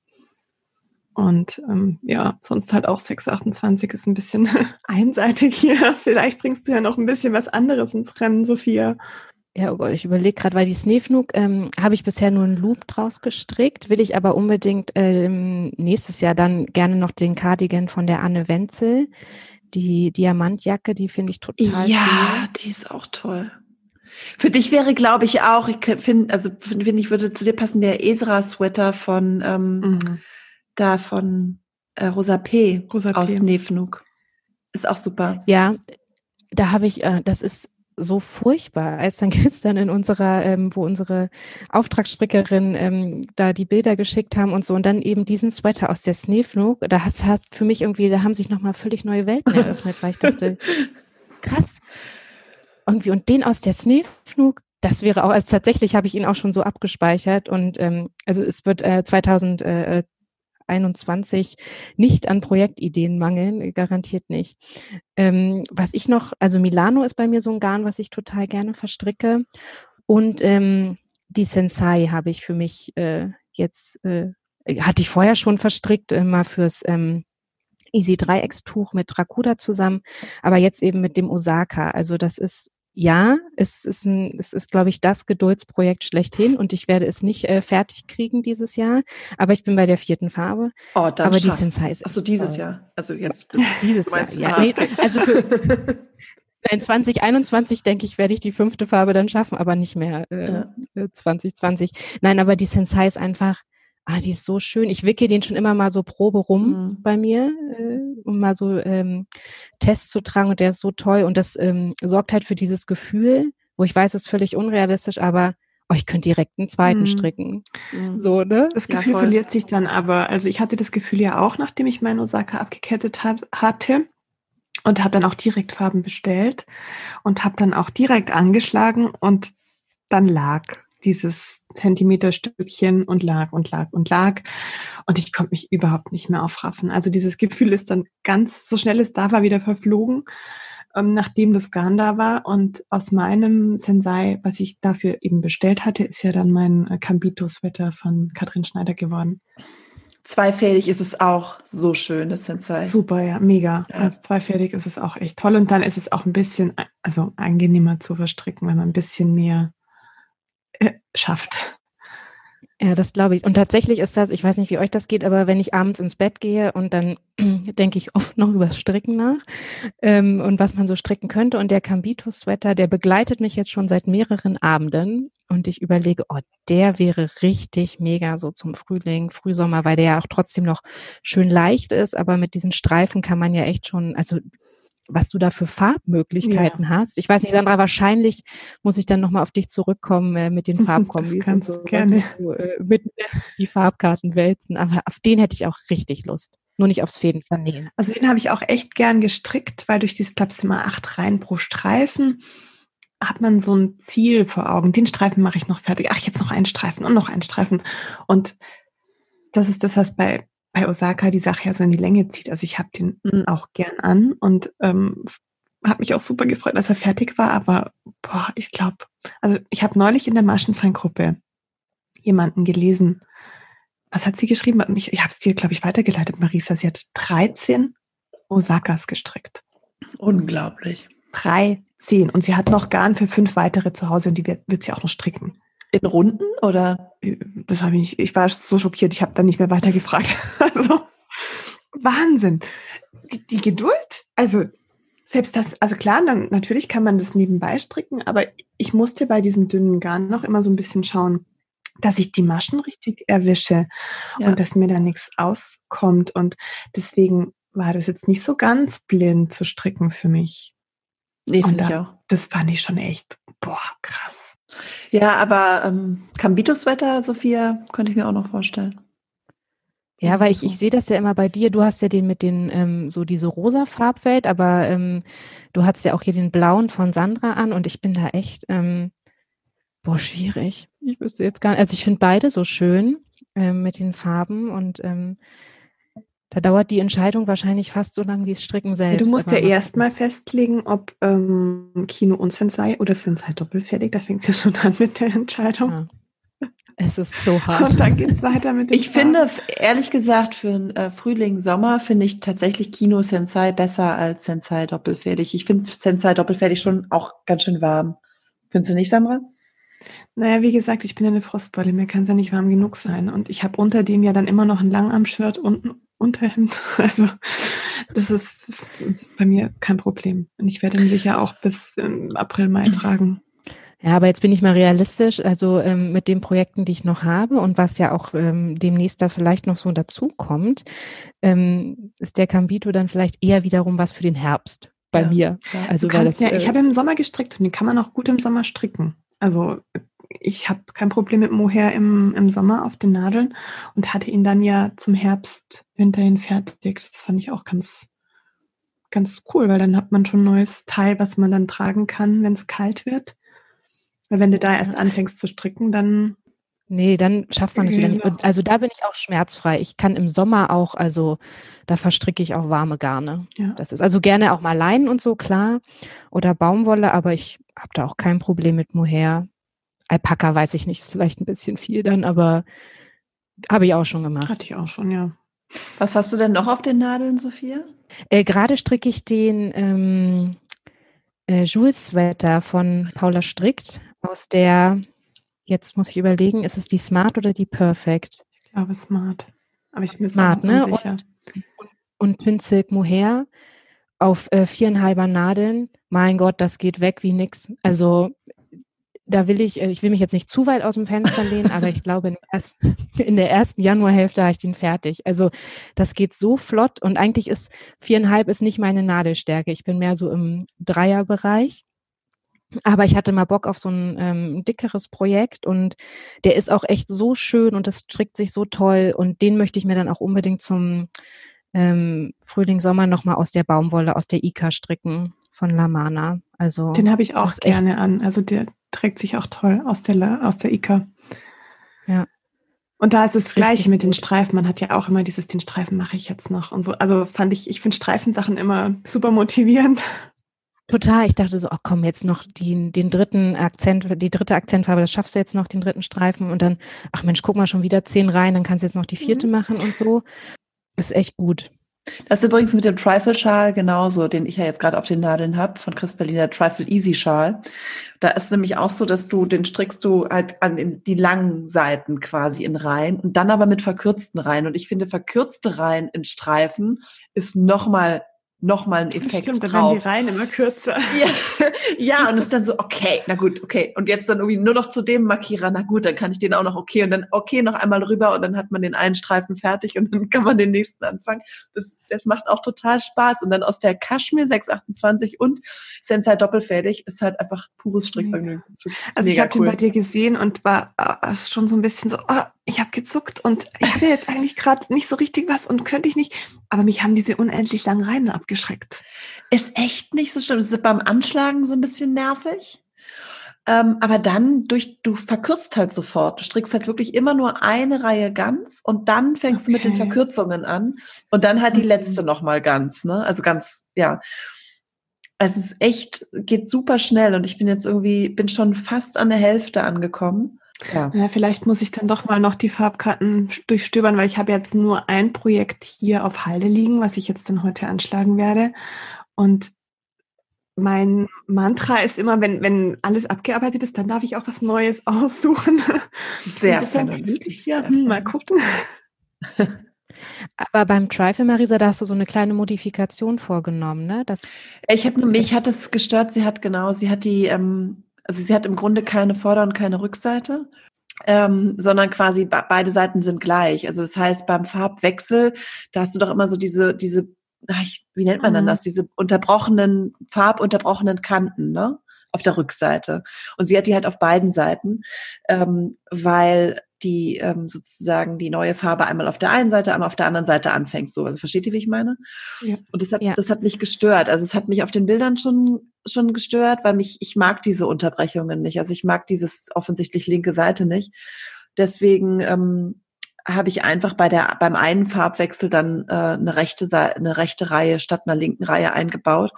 Und ähm, ja, sonst halt auch 628 ist ein bisschen [LAUGHS] einseitig hier. Vielleicht bringst du ja noch ein bisschen was anderes ins Rennen, Sophia. Ja, oh Gott, ich überlege gerade, weil die Snefnug ähm, habe ich bisher nur einen Loop draus gestrickt, will ich aber unbedingt ähm, nächstes Jahr dann gerne noch den Cardigan von der Anne Wenzel. Die Diamantjacke, die finde ich total Ja, cool. die ist auch toll. Für dich wäre, glaube ich, auch, ich finde, also finde ich, würde zu dir passen, der Esra-Sweater von ähm, mhm. da von äh, Rosa P. Rosa P. aus Snefnug. Ist auch super. Ja, da habe ich, äh, das ist so furchtbar, als dann [LAUGHS] gestern in unserer, ähm, wo unsere Auftragsstrickerin ähm, da die Bilder geschickt haben und so und dann eben diesen Sweater aus der Snefnug, da hat hat für mich irgendwie, da haben sich nochmal völlig neue Welten [LAUGHS] eröffnet, weil ich dachte, krass. Irgendwie und den aus der Snefnug, das wäre auch, also tatsächlich habe ich ihn auch schon so abgespeichert und ähm, also es wird äh, 2000 äh, 2021 nicht an Projektideen mangeln, garantiert nicht. Ähm, was ich noch, also Milano ist bei mir so ein Garn, was ich total gerne verstricke. Und ähm, die Sensei habe ich für mich äh, jetzt, äh, hatte ich vorher schon verstrickt, äh, mal fürs ähm, Easy Dreieckstuch mit Rakuda zusammen, aber jetzt eben mit dem Osaka. Also das ist ja, es ist, ein, es ist, glaube ich, das Geduldsprojekt schlechthin und ich werde es nicht äh, fertig kriegen dieses Jahr, aber ich bin bei der vierten Farbe. Oh, dann aber die Sensei Achso, dieses Jahr. Also jetzt [LAUGHS] dieses Jahr. Ja, nee, also für, [LAUGHS] in 2021 denke ich, werde ich die fünfte Farbe dann schaffen, aber nicht mehr äh, ja. 2020. Äh, Nein, aber die Sensei ist einfach ah, die ist so schön. Ich wicke den schon immer mal so Probe rum mhm. bei mir, äh, um mal so ähm, Tests zu tragen und der ist so toll und das ähm, sorgt halt für dieses Gefühl, wo ich weiß, es ist völlig unrealistisch, aber oh, ich könnte direkt einen zweiten mhm. stricken. Mhm. So, ne? Das Gefühl ja, verliert sich dann aber. Also ich hatte das Gefühl ja auch, nachdem ich meinen Osaka abgekettet hat, hatte und habe dann auch direkt Farben bestellt und habe dann auch direkt angeschlagen und dann lag dieses Zentimeterstückchen und lag und lag und lag. Und ich konnte mich überhaupt nicht mehr aufraffen. Also dieses Gefühl ist dann ganz, so schnell es da war, wieder verflogen, ähm, nachdem das Garn da war. Und aus meinem Sensei, was ich dafür eben bestellt hatte, ist ja dann mein äh, Cambito-Sweater von Katrin Schneider geworden. Zweifädig ist es auch so schön, das Sensei. Super, ja, mega. Ja. Also zweifädig ist es auch echt toll. Und dann ist es auch ein bisschen, also angenehmer zu verstricken, wenn man ein bisschen mehr schafft. Ja, das glaube ich. Und tatsächlich ist das, ich weiß nicht, wie euch das geht, aber wenn ich abends ins Bett gehe und dann [CLEARS THROAT] denke ich oft noch übers Stricken nach ähm, und was man so stricken könnte. Und der Cambito-Sweater, der begleitet mich jetzt schon seit mehreren Abenden. Und ich überlege, oh, der wäre richtig mega so zum Frühling, Frühsommer, weil der ja auch trotzdem noch schön leicht ist. Aber mit diesen Streifen kann man ja echt schon, also was du da für Farbmöglichkeiten ja. hast. Ich weiß nicht, Sandra, wahrscheinlich muss ich dann nochmal auf dich zurückkommen äh, mit den [LAUGHS] Farbkombis und so. Gerne. Du, äh, mit [LAUGHS] die Farbkarten wälzen. Aber auf den hätte ich auch richtig Lust. Nur nicht aufs Fäden vernähen. Also den habe ich auch echt gern gestrickt, weil durch dieses Klaps immer acht Reihen pro Streifen hat man so ein Ziel vor Augen. Den Streifen mache ich noch fertig. Ach, jetzt noch einen Streifen und noch einen Streifen. Und das ist das, was bei bei Osaka die Sache ja so in die Länge zieht. Also ich habe den mhm. auch gern an und ähm, habe mich auch super gefreut, dass er fertig war. Aber boah, ich glaube, also ich habe neulich in der Maschenfeingruppe jemanden gelesen. Was hat sie geschrieben? Ich, ich habe es dir, glaube ich, weitergeleitet, Marisa. Sie hat 13 Osakas gestrickt. Unglaublich. 13. Und sie hat noch Garn für fünf weitere zu Hause und die wird, wird sie auch noch stricken. In Runden oder? Das habe ich, ich war so schockiert, ich habe dann nicht mehr weiter gefragt. [LAUGHS] Also Wahnsinn. Die, die, Geduld, also selbst das, also klar, dann natürlich kann man das nebenbei stricken, aber ich musste bei diesem dünnen Garn noch immer so ein bisschen schauen, dass ich die Maschen richtig erwische ja. und dass mir da nichts auskommt. Und deswegen war das jetzt nicht so ganz blind zu stricken für mich. Nee, finde ich auch. Das fand ich schon echt, boah, krass. Ja, aber ähm, Cambitos-Wetter, Sophia, könnte ich mir auch noch vorstellen. Ja, weil ich, ich sehe das ja immer bei dir. Du hast ja den mit den, ähm, so diese rosa Farbwelt, aber ähm, du hast ja auch hier den blauen von Sandra an und ich bin da echt, ähm, boah, schwierig. Ich wüsste jetzt gar nicht. Also ich finde beide so schön ähm, mit den Farben und ähm, da dauert die Entscheidung wahrscheinlich fast so lange wie das Stricken selbst. Ja, du musst ja erstmal festlegen, ob ähm, Kino und Sensei oder Sensei doppelfertig. Da fängt es ja [LAUGHS] schon an mit der Entscheidung. Ja. Es ist so hart. Und dann geht es weiter mit dem Ich Farben. finde, ehrlich gesagt, für einen äh, Frühling, Sommer finde ich tatsächlich Kino Sensei besser als Sensei doppelfertig. Ich finde Sensei doppelfertig schon auch ganz schön warm. Findest du nicht, Sandra? Naja, wie gesagt, ich bin ja eine Frostbeule, mir kann es ja nicht warm genug sein. Und ich habe unter dem ja dann immer noch ein Langarm-Shirt und Unterhemd. [LAUGHS] Also das ist bei mir kein Problem. Und ich werde ihn sicher auch bis April, Mai tragen. Ja, aber jetzt bin ich mal realistisch, also ähm, mit den Projekten, die ich noch habe und was ja auch ähm, demnächst da vielleicht noch so dazukommt, ähm, ist der Cambito dann vielleicht eher wiederum was für den Herbst bei ja. mir. Also weil das, ja, ich äh, habe im Sommer gestrickt und den kann man auch gut im Sommer stricken. Also ich habe kein Problem mit Mohair im, im Sommer auf den Nadeln und hatte ihn dann ja zum Herbst hinterhin fertig. Das fand ich auch ganz, ganz cool, weil dann hat man schon ein neues Teil, was man dann tragen kann, wenn es kalt wird. Weil wenn du da erst anfängst zu stricken, dann Nee, dann schafft man es wieder nicht. Also da bin ich auch schmerzfrei. Ich kann im Sommer auch, also da verstricke ich auch warme Garne. Ja. Das ist also gerne auch mal Leinen und so, klar. Oder Baumwolle, aber ich habe da auch kein Problem mit Mohair. Alpaka weiß ich nicht, ist vielleicht ein bisschen viel dann, aber habe ich auch schon gemacht. Hatte ich auch schon, ja. Was hast du denn noch auf den Nadeln, Sophia? Äh, Gerade stricke ich den ähm, äh, Jules Sweater von Paula Strickt aus der Jetzt muss ich überlegen, ist es die Smart oder die Perfect? Ich glaube Smart. Aber ich bin Smart, ne? Und, und, und Pinsilk Mohair auf äh, viereinhalber Nadeln. Mein Gott, das geht weg wie nix. Also da will ich, äh, ich will mich jetzt nicht zu weit aus dem Fenster lehnen, aber ich glaube, in, der ersten [LAUGHS] Januarhälfte habe ich den fertig. Also das geht so flott und eigentlich ist viereinhalb ist nicht meine Nadelstärke. Ich bin mehr so im Dreierbereich. Aber ich hatte mal Bock auf so ein ähm, dickeres Projekt und der ist auch echt so schön und das strickt sich so toll und den möchte ich mir dann auch unbedingt zum ähm, Frühling, Sommer nochmal aus der Baumwolle, aus der Ika stricken von Lamana. Also den habe ich auch gerne an. Also der trägt sich auch toll aus der aus der Ika. Ja. Und da ist es das Gleiche mit den Streifen. Man hat ja auch immer dieses, den Streifen mache ich jetzt noch und so. Also fand ich, ich finde Streifensachen immer super motivierend. Total. Ich dachte so, ach komm, jetzt noch die, den dritten Akzent, die dritte Akzentfarbe, das schaffst du jetzt noch, den dritten Streifen. Und dann, ach Mensch, guck mal, schon wieder zehn rein, dann kannst du jetzt noch die vierte mhm. machen und so. Ist echt gut. Das ist übrigens mit dem Trifle-Schal genauso, den ich ja jetzt gerade auf den Nadeln habe, von Chris Berliner Trifle Easy Schal. Da ist nämlich auch so, dass du, den strickst du halt an die langen Seiten quasi in Reihen und dann aber mit verkürzten Reihen. Und ich finde, verkürzte Reihen in Streifen ist nochmal nochmal einen Effekt Stimmt, drauf. Dann die Reihen immer kürzer. [LAUGHS] Ja, ja, und es ist dann so, okay, na gut, okay. Und jetzt dann irgendwie nur noch zu dem Markierer, na gut, dann kann ich den auch noch okay und dann okay noch einmal rüber und dann hat man den einen Streifen fertig und [LAUGHS] dann kann man den nächsten anfangen. Das, das macht auch total Spaß. Und dann aus der Kaschmir 628 und Sensei doppelfädig ist halt einfach pures Strickvergnügen. Also ich habe cool. den bei dir gesehen und war äh, schon so ein bisschen so, oh, ich habe gezuckt und ich habe jetzt eigentlich gerade nicht so richtig was und könnte ich nicht. Aber mich haben diese unendlich langen Reihen abgeschreckt. Ist echt nicht so schlimm. Es ist beim Anschlagen so ein bisschen nervig. Ähm, aber dann durch, du verkürzt halt sofort. Du strickst halt wirklich immer nur eine Reihe ganz und dann fängst okay. du mit den Verkürzungen an und dann halt die letzte nochmal ganz, ne? Also ganz, ja. Also es ist echt, geht super schnell und ich bin jetzt irgendwie, bin schon fast an der Hälfte angekommen. Ja. ja, vielleicht muss ich dann doch mal noch die Farbkarten durchstöbern, weil ich habe jetzt nur ein Projekt hier auf Halde liegen, was ich jetzt dann heute anschlagen werde. Und mein Mantra ist immer, wenn, wenn alles abgearbeitet ist, dann darf ich auch was Neues [LAUGHS] aussuchen. Sehr vernünftig. Ja, hm, mal gucken. Aber beim Trifle, Marisa, da hast du so eine kleine Modifikation vorgenommen, ne? Das, ich habe mich hat es gestört. Sie hat genau, sie hat die ähm, also sie hat im Grunde keine Vorder- und keine Rückseite, ähm, sondern quasi beide Seiten sind gleich. Also das heißt, beim Farbwechsel, da hast du doch immer so diese, diese, ach, wie nennt man mhm. dann das, diese unterbrochenen, farbunterbrochenen Kanten, ne? Auf der Rückseite. Und sie hat die halt auf beiden Seiten, ähm, weil die ähm, sozusagen die neue Farbe einmal auf der einen Seite, einmal auf der anderen Seite anfängt. So, also versteht ihr, wie ich meine? Ja. Und das hat, ja. das hat mich gestört. Also es hat mich auf den Bildern schon schon gestört, weil mich ich mag diese Unterbrechungen nicht. Also ich mag dieses offensichtlich linke Seite nicht. Deswegen ähm, habe ich einfach bei der beim einen Farbwechsel dann äh, eine rechte Seite, eine rechte Reihe statt einer linken Reihe eingebaut.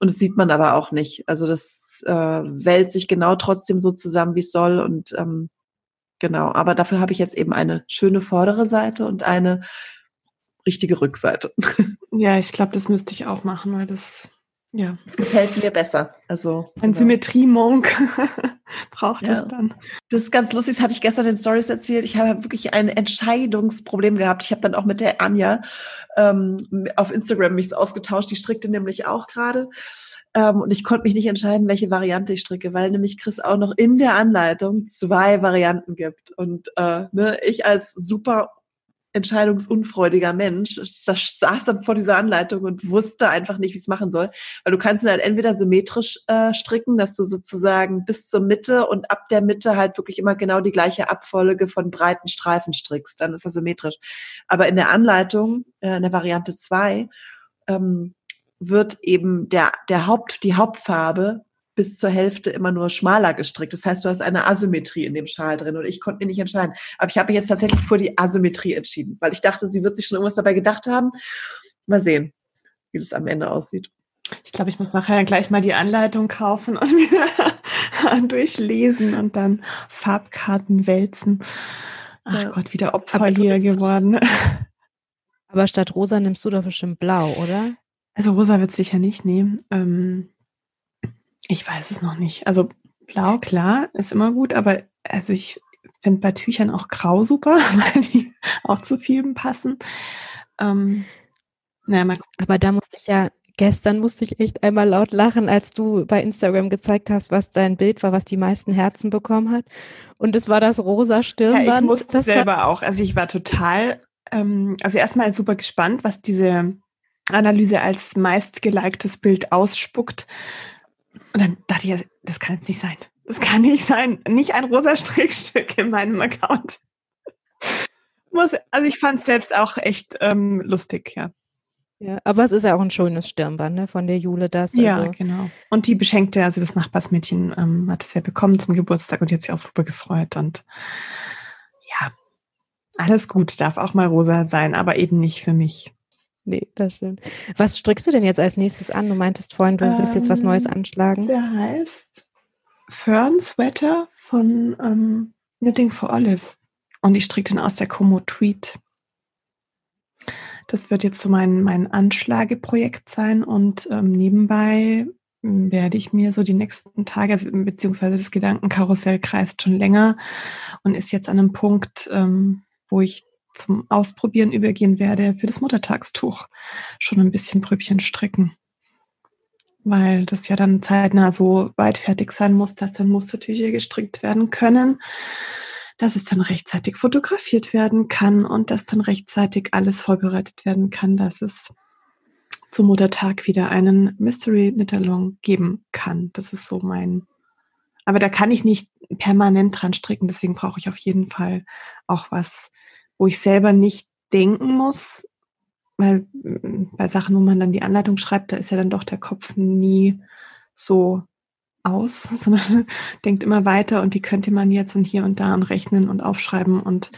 Und das sieht man aber auch nicht. Also das äh, wälzt sich genau trotzdem so zusammen, wie es soll. Und ähm, Genau, aber dafür habe ich jetzt eben eine schöne vordere Seite und eine richtige Rückseite. [LAUGHS] Ja, ich glaube, das müsste ich auch machen, weil das ja. Das gefällt mir besser. Also ein genau. Symmetriemonk [LAUGHS] braucht ja. es dann. Das ist ganz lustig, das hatte ich gestern in Stories erzählt. Ich habe wirklich ein Entscheidungsproblem gehabt. Ich habe dann auch mit der Anja ähm, auf Instagram mich ausgetauscht. Die strickte nämlich auch gerade. Ähm, und ich konnte mich nicht entscheiden, welche Variante ich stricke, weil nämlich Chris auch noch in der Anleitung zwei Varianten gibt. Und äh, ne, ich als super entscheidungsunfreudiger Mensch saß dann vor dieser Anleitung und wusste einfach nicht, wie es machen soll. Weil du kannst halt entweder symmetrisch äh, stricken, dass du sozusagen bis zur Mitte und ab der Mitte halt wirklich immer genau die gleiche Abfolge von breiten Streifen strickst. Dann ist das symmetrisch. Aber in der Anleitung, äh, in der Variante 2, ähm, wird eben der, der Haupt, die Hauptfarbe bis zur Hälfte immer nur schmaler gestrickt. Das heißt, du hast eine Asymmetrie in dem Schal drin und ich konnte mir nicht entscheiden. Aber ich habe mich jetzt tatsächlich vor die Asymmetrie entschieden, weil ich dachte, sie wird sich schon irgendwas dabei gedacht haben. Mal sehen, wie das am Ende aussieht. Ich glaube, ich muss nachher gleich mal die Anleitung kaufen und mir [LAUGHS] durchlesen und dann Farbkarten wälzen. Ach ja. Gott, wieder Opfer hier geworden. [LAUGHS] [LAUGHS] Aber statt rosa nimmst du doch bestimmt blau, oder? Also rosa wird es sicher nicht nehmen. Ähm, ich weiß es noch nicht. Also blau, klar, ist immer gut, aber also ich finde bei Tüchern auch grau super, [LAUGHS] weil die auch zu vielen passen. Ähm, naja, mal Aber da musste ich ja, gestern musste ich echt einmal laut lachen, als du bei Instagram gezeigt hast, was dein Bild war, was die meisten Herzen bekommen hat. Und es war das rosa Stirnband. Ja, ich musste das selber auch. Also ich war total, ähm, also erstmal super gespannt, was diese Analyse als meistgeliktes Bild ausspuckt. Und dann dachte ich, das kann jetzt nicht sein. Das kann nicht sein. Nicht ein rosa [LAUGHS] Strickstück in meinem Account. Muss, also ich fand es selbst auch echt ähm, lustig, ja. Ja, aber es ist ja auch ein schönes Stirnband ne, von der Jule. Das, ja, also. genau. Und die Beschenkte, also das Nachbarsmädchen, ähm, hat es ja bekommen zum Geburtstag und die hat sich auch super gefreut. Und ja, alles gut, darf auch mal rosa sein, aber eben nicht für mich. Nee, das stimmt. Was strickst du denn jetzt als nächstes an? Du meintest vorhin, du willst jetzt was Neues ähm, anschlagen. Der heißt Fern Sweater von ähm, Knitting for Olive. Und ich stricke den aus der Como Tweet. Das wird jetzt so mein, mein Anschlageprojekt sein und ähm, nebenbei hm, werde ich mir so die nächsten Tage, also, beziehungsweise das Gedankenkarussell kreist schon länger und ist jetzt an einem Punkt, ähm, wo ich zum Ausprobieren übergehen werde für das Muttertagstuch schon ein bisschen Prübchen stricken. Weil das ja dann zeitnah so weit fertig sein muss, dass dann Mustertücher gestrickt werden können, dass es dann rechtzeitig fotografiert werden kann und dass dann rechtzeitig alles vorbereitet werden kann, dass es zum Muttertag wieder einen Mystery Knit-Along geben kann. Das ist so mein. Aber da kann ich nicht permanent dran stricken, deswegen brauche ich auf jeden Fall auch was wo ich selber nicht denken muss, weil mm, bei Sachen, wo man dann die Anleitung schreibt, da ist ja dann doch der Kopf nie so aus, [LAUGHS] sondern denkt immer weiter und wie könnte man jetzt und hier und da und rechnen und aufschreiben und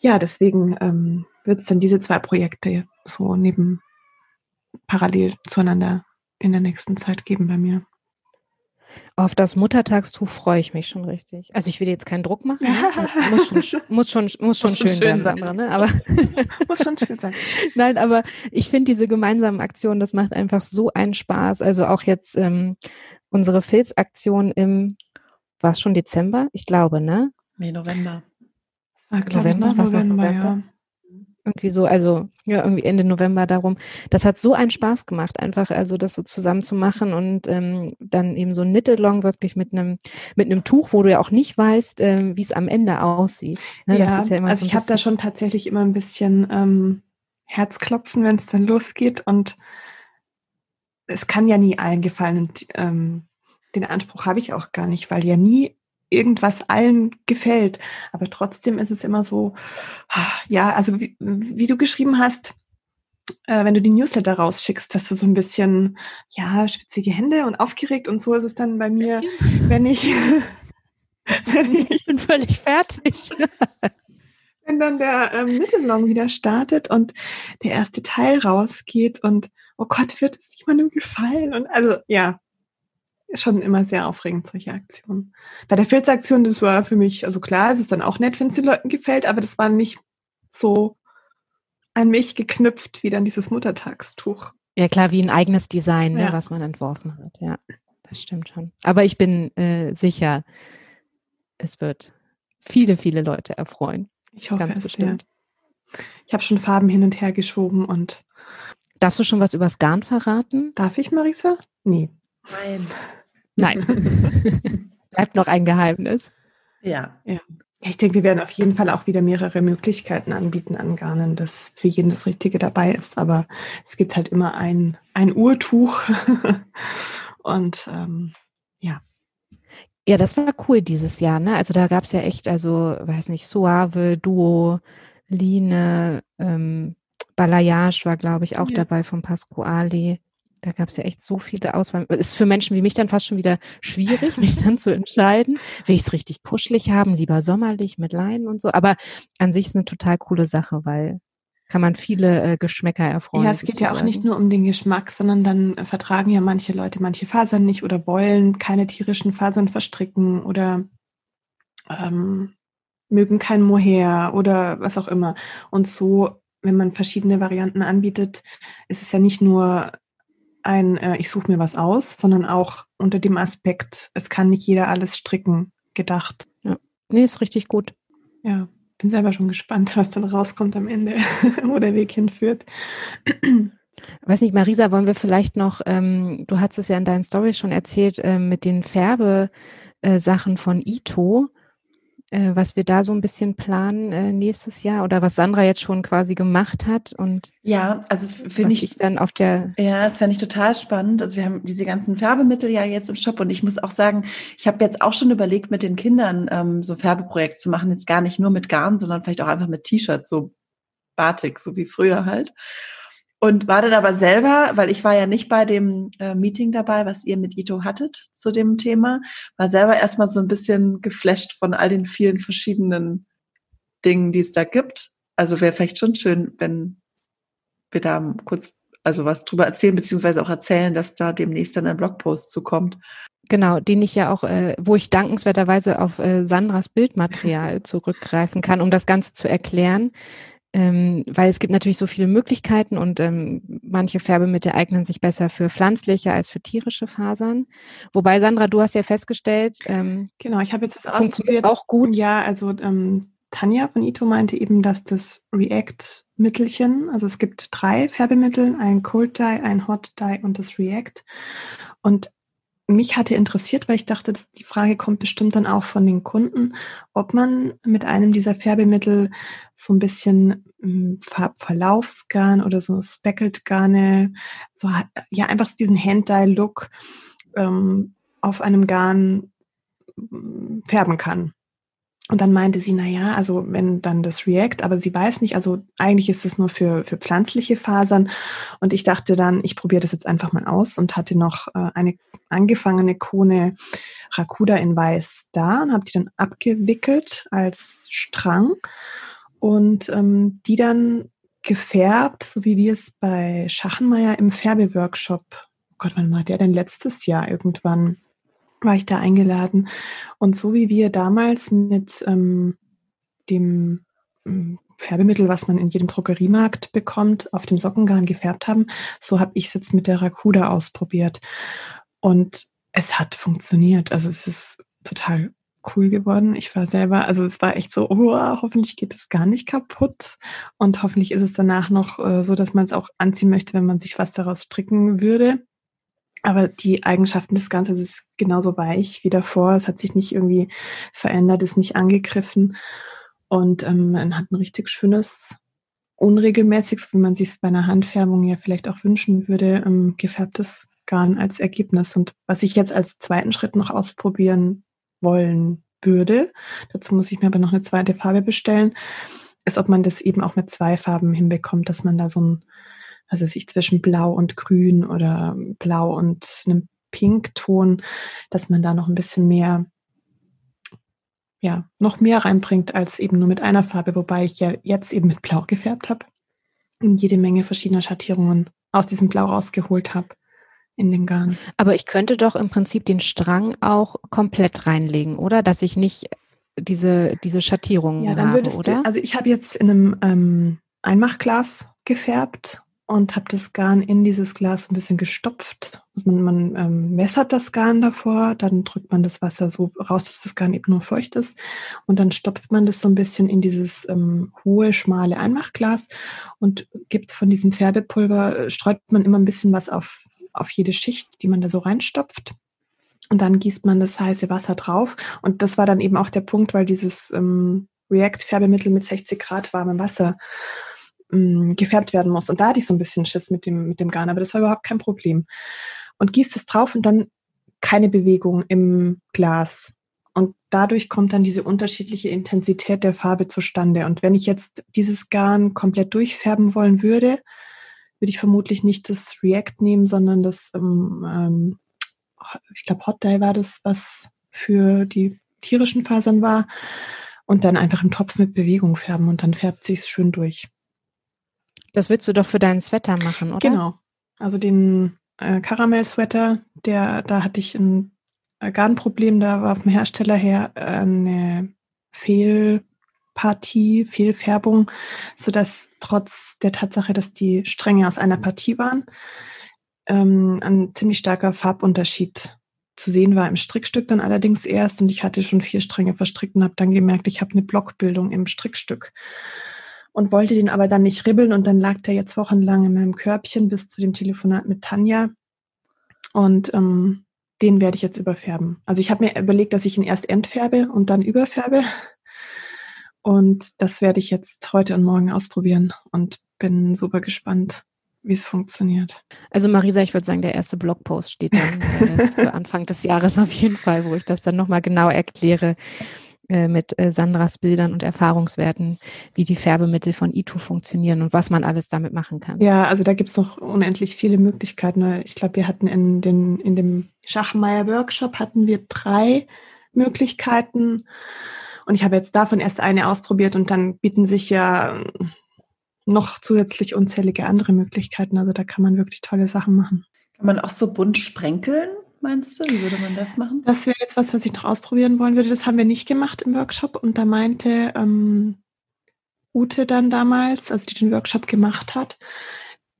ja, deswegen ähm, wird es dann diese zwei Projekte so neben parallel zueinander in der nächsten Zeit geben bei mir. Auf das Muttertagstuch freue ich mich schon richtig. Also ich will jetzt keinen Druck machen. Ne? [LAUGHS] Muss schon, muss schon, muss schon, muss schön, schön sein, Sandra, ne? Aber [LAUGHS] muss schon schön sein. [LAUGHS] Nein, aber ich finde diese gemeinsamen Aktionen, das macht einfach so einen Spaß. Also auch jetzt ähm, unsere Filzaktion im, war es schon Dezember? Ich glaube, ne? Nee, November. War, November, was November, November? Ja irgendwie so, also ja, irgendwie Ende November darum. Das hat so einen Spaß gemacht, einfach also das so zusammen zu machen und ähm, dann eben so ein Knit-Along wirklich mit einem mit einem Tuch, wo du ja auch nicht weißt, ähm, wie es am Ende aussieht. Ne? Ja, ja also so ich habe da schon tatsächlich immer ein bisschen ähm, Herzklopfen, wenn es dann losgeht und es kann ja nie allen gefallen und ähm, den Anspruch habe ich auch gar nicht, weil ja nie irgendwas allen gefällt. Aber trotzdem ist es immer so, ja, also wie, wie du geschrieben hast, äh, wenn du die Newsletter rausschickst, dass du so ein bisschen, ja, schwitzige Hände und aufgeregt und so ist es dann bei mir, wenn ich, [LAUGHS] wenn ich, ich bin völlig fertig. [LAUGHS] wenn dann der ähm, Mittelong wieder startet und der erste Teil rausgeht und oh Gott, wird es jemandem gefallen? Und also ja, schon immer sehr aufregend, solche Aktionen. Bei der Filzaktion, das war für mich, also klar, es ist dann auch nett, wenn es den Leuten gefällt, aber das war nicht so an mich geknüpft wie dann dieses Muttertagstuch. Ja, klar, wie ein eigenes Design, ne, was man entworfen hat. Ja, das stimmt schon. Aber ich bin äh, sicher, es wird viele, viele Leute erfreuen. Ich hoffe Ganz es, bestimmt. Ja. Ich habe schon Farben hin und her geschoben und. Darfst du schon was übers Garn verraten? Darf ich, Marisa? Nee. Nein. Nein. [LAUGHS] Bleibt noch ein Geheimnis. Ja. ja. Ich denke, wir werden auf jeden Fall auch wieder mehrere Möglichkeiten anbieten an Garnen, dass für jeden das Richtige dabei ist. Aber es gibt halt immer ein, ein Urtuch. [LAUGHS] Und ähm, ja. Ja, das war cool dieses Jahr, ne? Also da gab es ja echt, also, weiß nicht, Suave, Duo, Line, ähm, Balayage war, glaube ich, auch ja. dabei von Pasquale Da gab es ja echt so viele Auswahl. Ist für Menschen wie mich dann fast schon wieder schwierig, [LAUGHS] mich dann zu entscheiden. Will ich es richtig kuschelig haben, lieber sommerlich mit Leinen und so. Aber an sich ist eine total coole Sache, weil kann man viele äh, Geschmäcker erfreuen. Ja, es geht ja auch nicht nur um den Geschmack, sondern dann vertragen ja manche Leute manche Fasern nicht oder wollen keine tierischen Fasern verstricken oder ähm, mögen kein Mohair oder was auch immer. Und so, wenn man verschiedene Varianten anbietet, ist es ja nicht nur ein, äh, ich suche mir was aus, sondern auch unter dem Aspekt, es kann nicht jeder alles stricken, gedacht. Ja, nee, ist richtig gut. Ja bin selber schon gespannt, was dann rauskommt am Ende, [LAUGHS] wo der Weg hinführt. [CLEARS THROAT] Weiß nicht, Marisa, wollen wir vielleicht noch, ähm, du hast es ja in deinen Stories schon erzählt, äh, mit den Färbesachen von Ito äh, was wir da so ein bisschen planen äh, nächstes Jahr oder was Sandra jetzt schon quasi gemacht hat und ja, also es finde ich, ich, dann auf der ja, das fände ich total spannend. Also wir haben diese ganzen Färbemittel ja jetzt im Shop und ich muss auch sagen, ich habe jetzt auch schon überlegt, mit den Kindern ähm, so Färbeprojekte zu machen, jetzt gar nicht nur mit Garn, sondern vielleicht auch einfach mit T-Shirts, so Batik, so wie früher halt. Und war dann aber selber, weil ich war ja nicht bei dem äh, Meeting dabei, was ihr mit Ito hattet zu dem Thema, war selber erstmal so ein bisschen geflasht von all den vielen verschiedenen Dingen, die es da gibt. Also wäre vielleicht schon schön, wenn wir da kurz also was drüber erzählen, beziehungsweise auch erzählen, dass da demnächst dann ein Blogpost zukommt. Genau, den ich ja auch, äh, wo ich dankenswerterweise auf äh, Sandras Bildmaterial [LAUGHS] zurückgreifen kann, um das Ganze zu erklären ähm, weil es gibt natürlich so viele Möglichkeiten und ähm, manche Färbemittel eignen sich besser für pflanzliche als für tierische Fasern. Wobei, Sandra, du hast ja festgestellt, ähm, genau, ich habe jetzt das ausprobiert. Auch gut. Ja, also ähm, Tanja von Ito meinte eben, dass das React-Mittelchen, also es gibt drei Färbemittel, ein Cold Dye, ein Hot Dye und das React. Und mich hatte interessiert, weil ich dachte, dass die Frage kommt bestimmt dann auch von den Kunden, ob man mit einem dieser Färbemittel so ein bisschen hm, Farbverlaufsgarn oder so Speckled so ja einfach diesen Hand-Dye-Look ähm, auf einem Garn hm, färben kann. Und dann meinte sie, na ja, also wenn dann das React, aber sie weiß nicht, also eigentlich ist es nur für, für pflanzliche Fasern. Und ich dachte dann, ich probiere das jetzt einfach mal aus und hatte noch äh, eine angefangene Kone Rakuda in Weiß da und habe die dann abgewickelt als Strang und ähm, die dann gefärbt, so wie wir es bei Schachenmeier im Färbeworkshop, oh Gott, wann war der denn letztes Jahr irgendwann war ich da eingeladen. Und so wie wir damals mit ähm, dem ähm, Färbemittel, was man in jedem Drogeriemarkt bekommt, auf dem Sockengarn gefärbt haben, so habe ich es jetzt mit der Rakuda ausprobiert. Und es hat funktioniert. Also es ist total cool geworden. Ich war selber, also es war echt so, oh, hoffentlich geht es gar nicht kaputt. Und hoffentlich ist es danach noch äh, so, dass man es auch anziehen möchte, wenn man sich was daraus stricken würde. Aber die Eigenschaften des Ganzen ist genauso weich wie davor. Es hat sich nicht irgendwie verändert, ist nicht angegriffen. Und ähm, man hat ein richtig schönes, unregelmäßiges, wie man sich es bei einer Handfärbung ja vielleicht auch wünschen würde, ähm, gefärbtes Garn als Ergebnis. Und was ich jetzt als zweiten Schritt noch ausprobieren wollen würde, dazu muss ich mir aber noch eine zweite Farbe bestellen, ist, ob man das eben auch mit zwei Farben hinbekommt, dass man da so ein also sich zwischen Blau und Grün oder Blau und einem Pinkton, dass man da noch ein bisschen mehr, ja, noch mehr reinbringt als eben nur mit einer Farbe, wobei ich ja jetzt eben mit Blau gefärbt habe und jede Menge verschiedener Schattierungen aus diesem Blau rausgeholt habe in dem Garn. Aber ich könnte doch im Prinzip den Strang auch komplett reinlegen, oder? Dass ich nicht diese, diese Schattierungen ja, dann habe, oder? Du, also ich habe jetzt in einem ähm, Einmachglas gefärbt und habe das Garn in dieses Glas ein bisschen gestopft. Also man, man ähm, wässert das Garn davor, dann drückt man das Wasser so raus, dass das Garn eben nur feucht ist und dann stopft man das so ein bisschen in dieses ähm, hohe, schmale Einmachglas und gibt von diesem Färbepulver, äh, streut man immer ein bisschen was auf, auf jede Schicht, die man da so reinstopft. Und dann gießt man das heiße Wasser drauf. Und das war dann eben auch der Punkt, weil dieses ähm, React-Färbemittel mit 60 Grad warmem Wasser mh, gefärbt werden muss. Und da hatte ich so ein bisschen Schiss mit dem, mit dem Garn, aber das war überhaupt kein Problem. Und gießt es drauf und dann keine Bewegung im Glas. Und dadurch kommt dann diese unterschiedliche Intensität der Farbe zustande. Und wenn ich jetzt dieses Garn komplett durchfärben wollen würde, würde ich vermutlich nicht das React nehmen, sondern das, ähm, ähm, ich glaube, Hot Dye war das, was für die tierischen Fasern war. Und dann einfach im Topf mit Bewegung färben und dann färbt sich schön durch. Das willst du doch für deinen Sweater machen, oder? Genau. Also den äh, Karamell-Sweater, der, da hatte ich ein äh, Garnproblem, da war vom Hersteller her äh, eine Fehlpartie, Fehlfärbung, sodass trotz der Tatsache, dass die Stränge aus einer Partie waren, ähm, ein ziemlich starker Farbunterschied zu sehen war im Strickstück dann allerdings erst und ich hatte schon vier Stränge verstrickt und habe dann gemerkt, ich habe eine Blockbildung im Strickstück und wollte den aber dann nicht ribbeln und dann lag der jetzt wochenlang in meinem Körbchen bis zu dem Telefonat mit Tanja und ähm, den werde ich jetzt überfärben. Also ich habe mir überlegt, dass ich ihn erst entfärbe und dann überfärbe und das werde ich jetzt heute und morgen ausprobieren und bin super gespannt, wie es funktioniert. Also Marisa, ich würde sagen, der erste Blogpost steht dann äh, [LAUGHS] Anfang des Jahres auf jeden Fall, wo ich das dann nochmal genau erkläre mit äh, Sandras Bildern und Erfahrungswerten, wie die Färbemittel von Ito funktionieren und was man alles damit machen kann. Ja, also da gibt es noch unendlich viele Möglichkeiten. Ne? Ich glaube, wir hatten in, den, in dem Schachmeier-Workshop hatten wir drei Möglichkeiten. Und ich habe jetzt davon erst eine ausprobiert und dann bieten sich ja noch zusätzlich unzählige andere Möglichkeiten. Also da kann man wirklich tolle Sachen machen. Kann man auch so bunt sprenkeln, meinst du? Wie würde man das machen? Das wäre jetzt was, was ich noch ausprobieren wollen würde. Das haben wir nicht gemacht im Workshop. Und da meinte ähm, Ute dann damals, also die den Workshop gemacht hat,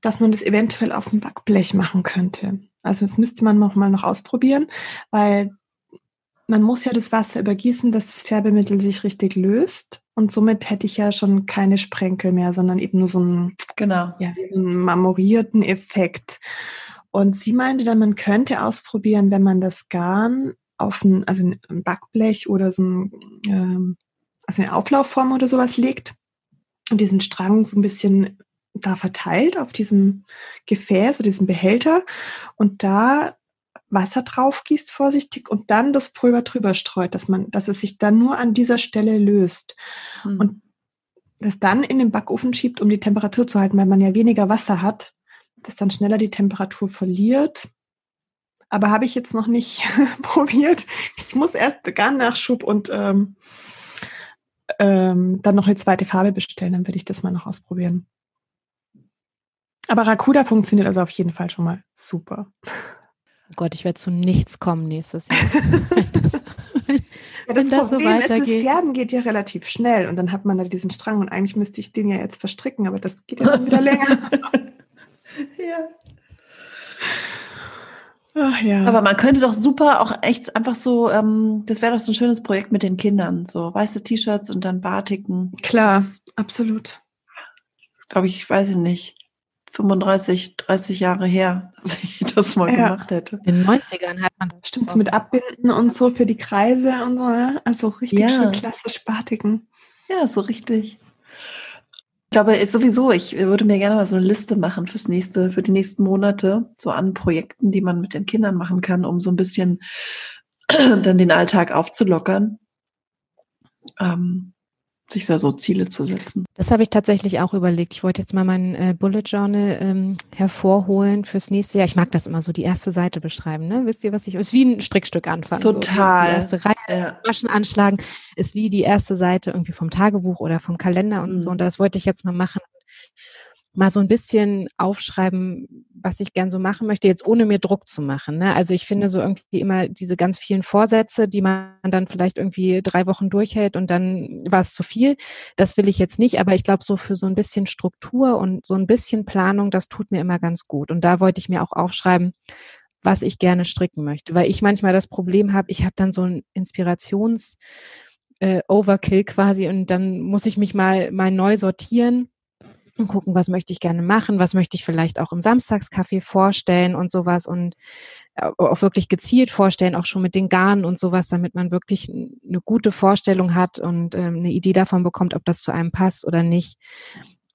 dass man das eventuell auf dem Backblech machen könnte. Also das müsste man noch mal noch ausprobieren, weil man muss ja das Wasser übergießen, dass das Färbemittel sich richtig löst. Und somit hätte ich ja schon keine Sprenkel mehr, sondern eben nur so einen, genau. ja, einen marmorierten Effekt. Und sie meinte dann, man könnte ausprobieren, wenn man das Garn auf ein, also ein Backblech oder so ein, ähm, also eine Auflaufform oder sowas legt und diesen Strang so ein bisschen da verteilt auf diesem Gefäß oder diesem Behälter und da Wasser drauf gießt vorsichtig und dann das Pulver drüber streut, dass man, dass es sich dann nur an dieser Stelle löst mhm. und das dann in den Backofen schiebt, um die Temperatur zu halten, weil man ja weniger Wasser hat, das dann schneller die Temperatur verliert. Aber habe ich jetzt noch nicht [LAUGHS] probiert. Ich muss erst gar Nachschub und ähm, ähm, dann noch eine zweite Farbe bestellen, dann würde ich das mal noch ausprobieren. Aber Rakuda funktioniert also auf jeden Fall schon mal super. Oh Gott, ich werde zu nichts kommen nächstes Jahr. [LAUGHS] ja, das, das Problem so ist, das Färben geht ja relativ schnell und dann hat man da diesen Strang und eigentlich müsste ich den ja jetzt verstricken, aber das geht ja dann wieder länger. [LAUGHS] [LAUGHS] ja. Ach, ja. Aber man könnte doch super auch echt einfach so, ähm, das wäre doch so ein schönes Projekt mit den Kindern, so weiße T-Shirts und dann Batiken. Klar, das, absolut. Glaube ich, weiß ich nicht, 35, 30 Jahre her, [LAUGHS] dass ich das mal ja. gemacht hätte. In den 90ern hat man das Stimmt, so mit Abbinden und so für die Kreise und so, ne? Also richtig ja. schön klassisch Batiken. Ja, so richtig. Ich glaube sowieso, ich würde mir gerne mal so eine Liste machen fürs nächste, für die nächsten Monate, so an Projekten, die man mit den Kindern machen kann, um so ein bisschen [CLEARS THROAT] dann den Alltag aufzulockern. Ähm, sich da so Ziele zu setzen. Das habe ich tatsächlich auch überlegt. Ich wollte jetzt mal mein äh, Bullet Journal ähm, hervorholen fürs nächste Jahr. Ich mag das immer so, die erste Seite beschreiben. Ne? Wisst ihr, was ich, ist wie ein Strickstück anfangen. Total. So, die erste Reihe, ja. Maschen anschlagen, ist wie die erste Seite irgendwie vom Tagebuch oder vom Kalender und mhm. so. Und das wollte ich jetzt mal machen mal so ein bisschen aufschreiben, was ich gern so machen möchte, jetzt ohne mir Druck zu machen. Ne? Also ich finde so irgendwie immer diese ganz vielen Vorsätze, die man dann vielleicht irgendwie drei Wochen durchhält und dann war es zu viel. Das will ich jetzt nicht, aber ich glaube, so für so ein bisschen Struktur und so ein bisschen Planung, das tut mir immer ganz gut. Und da wollte ich mir auch aufschreiben, was ich gerne stricken möchte, weil ich manchmal das Problem habe, ich habe dann so ein Inspirations- äh, Overkill quasi und dann muss ich mich mal mal neu sortieren und gucken, was möchte ich gerne machen, was möchte ich vielleicht auch im Samstagscafé vorstellen und sowas und äh, auch wirklich gezielt vorstellen, auch schon mit den Garnen und sowas, damit man wirklich eine gute Vorstellung hat und ähm, eine Idee davon bekommt, ob das zu einem passt oder nicht.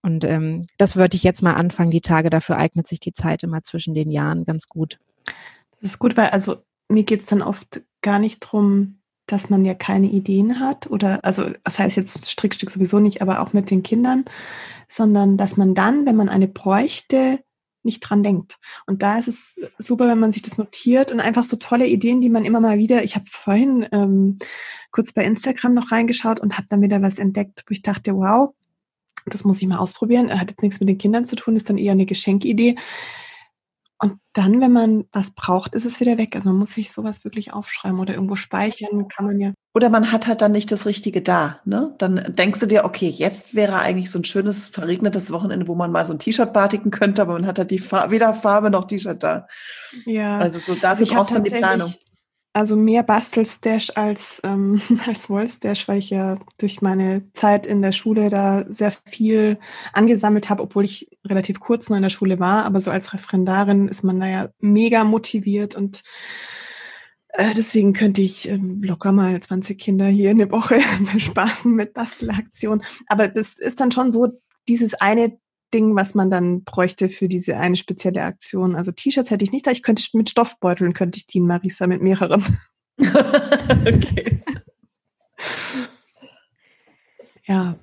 Und ähm, das würde ich jetzt mal anfangen, die Tage. Dafür eignet sich die Zeit immer zwischen den Jahren ganz gut. Das ist gut, weil also mir geht es dann oft gar nicht drum, dass man ja keine Ideen hat oder, also das heißt jetzt Strickstück sowieso nicht, aber auch mit den Kindern, sondern dass man dann, wenn man eine bräuchte, nicht dran denkt. Und da ist es super, wenn man sich das notiert und einfach so tolle Ideen, die man immer mal wieder, ich habe vorhin ähm, kurz bei Instagram noch reingeschaut und habe dann wieder was entdeckt, wo ich dachte, wow, das muss ich mal ausprobieren. Hat jetzt nichts mit den Kindern zu tun, ist dann eher eine Geschenkidee. Und dann, wenn man was braucht, ist es wieder weg. Also man muss sich sowas wirklich aufschreiben oder irgendwo speichern, kann man ja. Oder man hat halt dann nicht das Richtige da. Ne? Dann denkst du dir, okay, jetzt wäre eigentlich so ein schönes, verregnetes Wochenende, wo man mal so ein T-Shirt batiken könnte, aber man hat halt die Farbe, weder Farbe noch T-Shirt da. Ja. Also so dafür also brauchst du dann die Planung. Also mehr Bastelstash als, ähm, [LAUGHS] als Wollstash, weil ich ja durch meine Zeit in der Schule da sehr viel angesammelt habe, obwohl ich relativ kurz nur in der Schule war. Aber so als Referendarin ist man da ja mega motiviert und äh, deswegen könnte ich ähm, locker mal 20 Kinder hier eine Woche [LAUGHS] bespaßen mit Bastelaktionen. Aber das ist dann schon so, dieses eine Ding, was man dann bräuchte für diese eine spezielle Aktion. Also T-Shirts hätte ich nicht, da ich könnte mit Stoffbeuteln könnte ich dienen, Marisa, mit mehreren. [LAUGHS] okay. ja.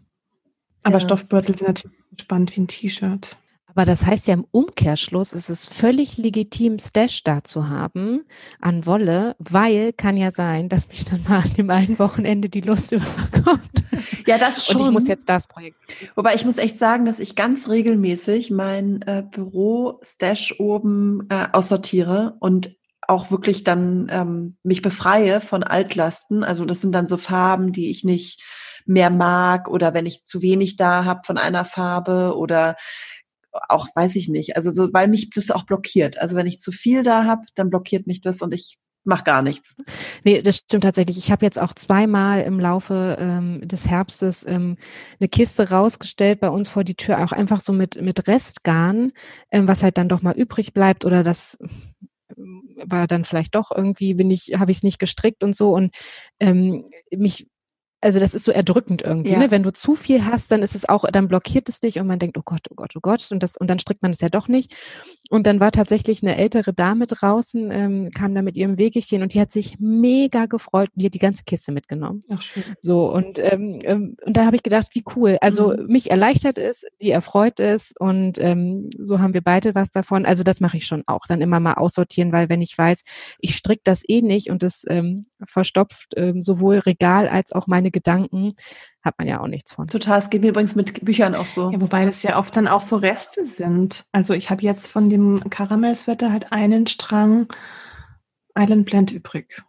Aber ja. Stoffbeutel sind natürlich spannend wie ein T-Shirt. Aber das heißt ja im Umkehrschluss ist es völlig legitim, Stash da zu haben an Wolle, weil kann ja sein, dass mich dann mal an dem einen Wochenende die Lust [LAUGHS] überkommt. Ja, das schon. Und ich muss jetzt das Projekt. Wobei ich muss echt sagen, dass ich ganz regelmäßig mein äh, Büro-Stash oben äh, aussortiere und auch wirklich dann ähm, mich befreie von Altlasten. Also das sind dann so Farben, die ich nicht mehr mag oder wenn ich zu wenig da habe von einer Farbe oder auch, weiß ich nicht, also so, weil mich das auch blockiert. Also wenn ich zu viel da habe, dann blockiert mich das und ich mach gar nichts. Nee, das stimmt tatsächlich. Ich habe jetzt auch zweimal im Laufe ähm, des Herbstes ähm, eine Kiste rausgestellt bei uns vor die Tür, auch einfach so mit, mit Restgarn, ähm, was halt dann doch mal übrig bleibt oder das ähm, war dann vielleicht doch irgendwie, bin ich, habe ich es nicht gestrickt und so. Und ähm, mich also das ist so erdrückend irgendwie. Ja. Ne? Wenn du zu viel hast, dann ist es auch, dann blockiert es dich und man denkt, oh Gott, oh Gott, oh Gott, und das und dann strickt man es ja doch nicht. Und dann war tatsächlich eine ältere Dame draußen, ähm, kam da mit ihrem Wegelchen und die hat sich mega gefreut und die hat die ganze Kiste mitgenommen. Ach schön. So und ähm, ähm, und da habe ich gedacht, wie cool. Also mhm. mich erleichtert es, sie erfreut es und ähm, so haben wir beide was davon. Also das mache ich schon auch, dann immer mal aussortieren, weil wenn ich weiß, ich stricke das eh nicht und das ähm, verstopft ähm, sowohl Regal als auch meine Gedanken, hat man ja auch nichts von. Total, es geht mir übrigens mit Büchern auch so. Ja, wobei das ja oft dann auch so Reste sind. Also ich habe jetzt von dem Karamellswetter halt einen Strang Island Blend übrig.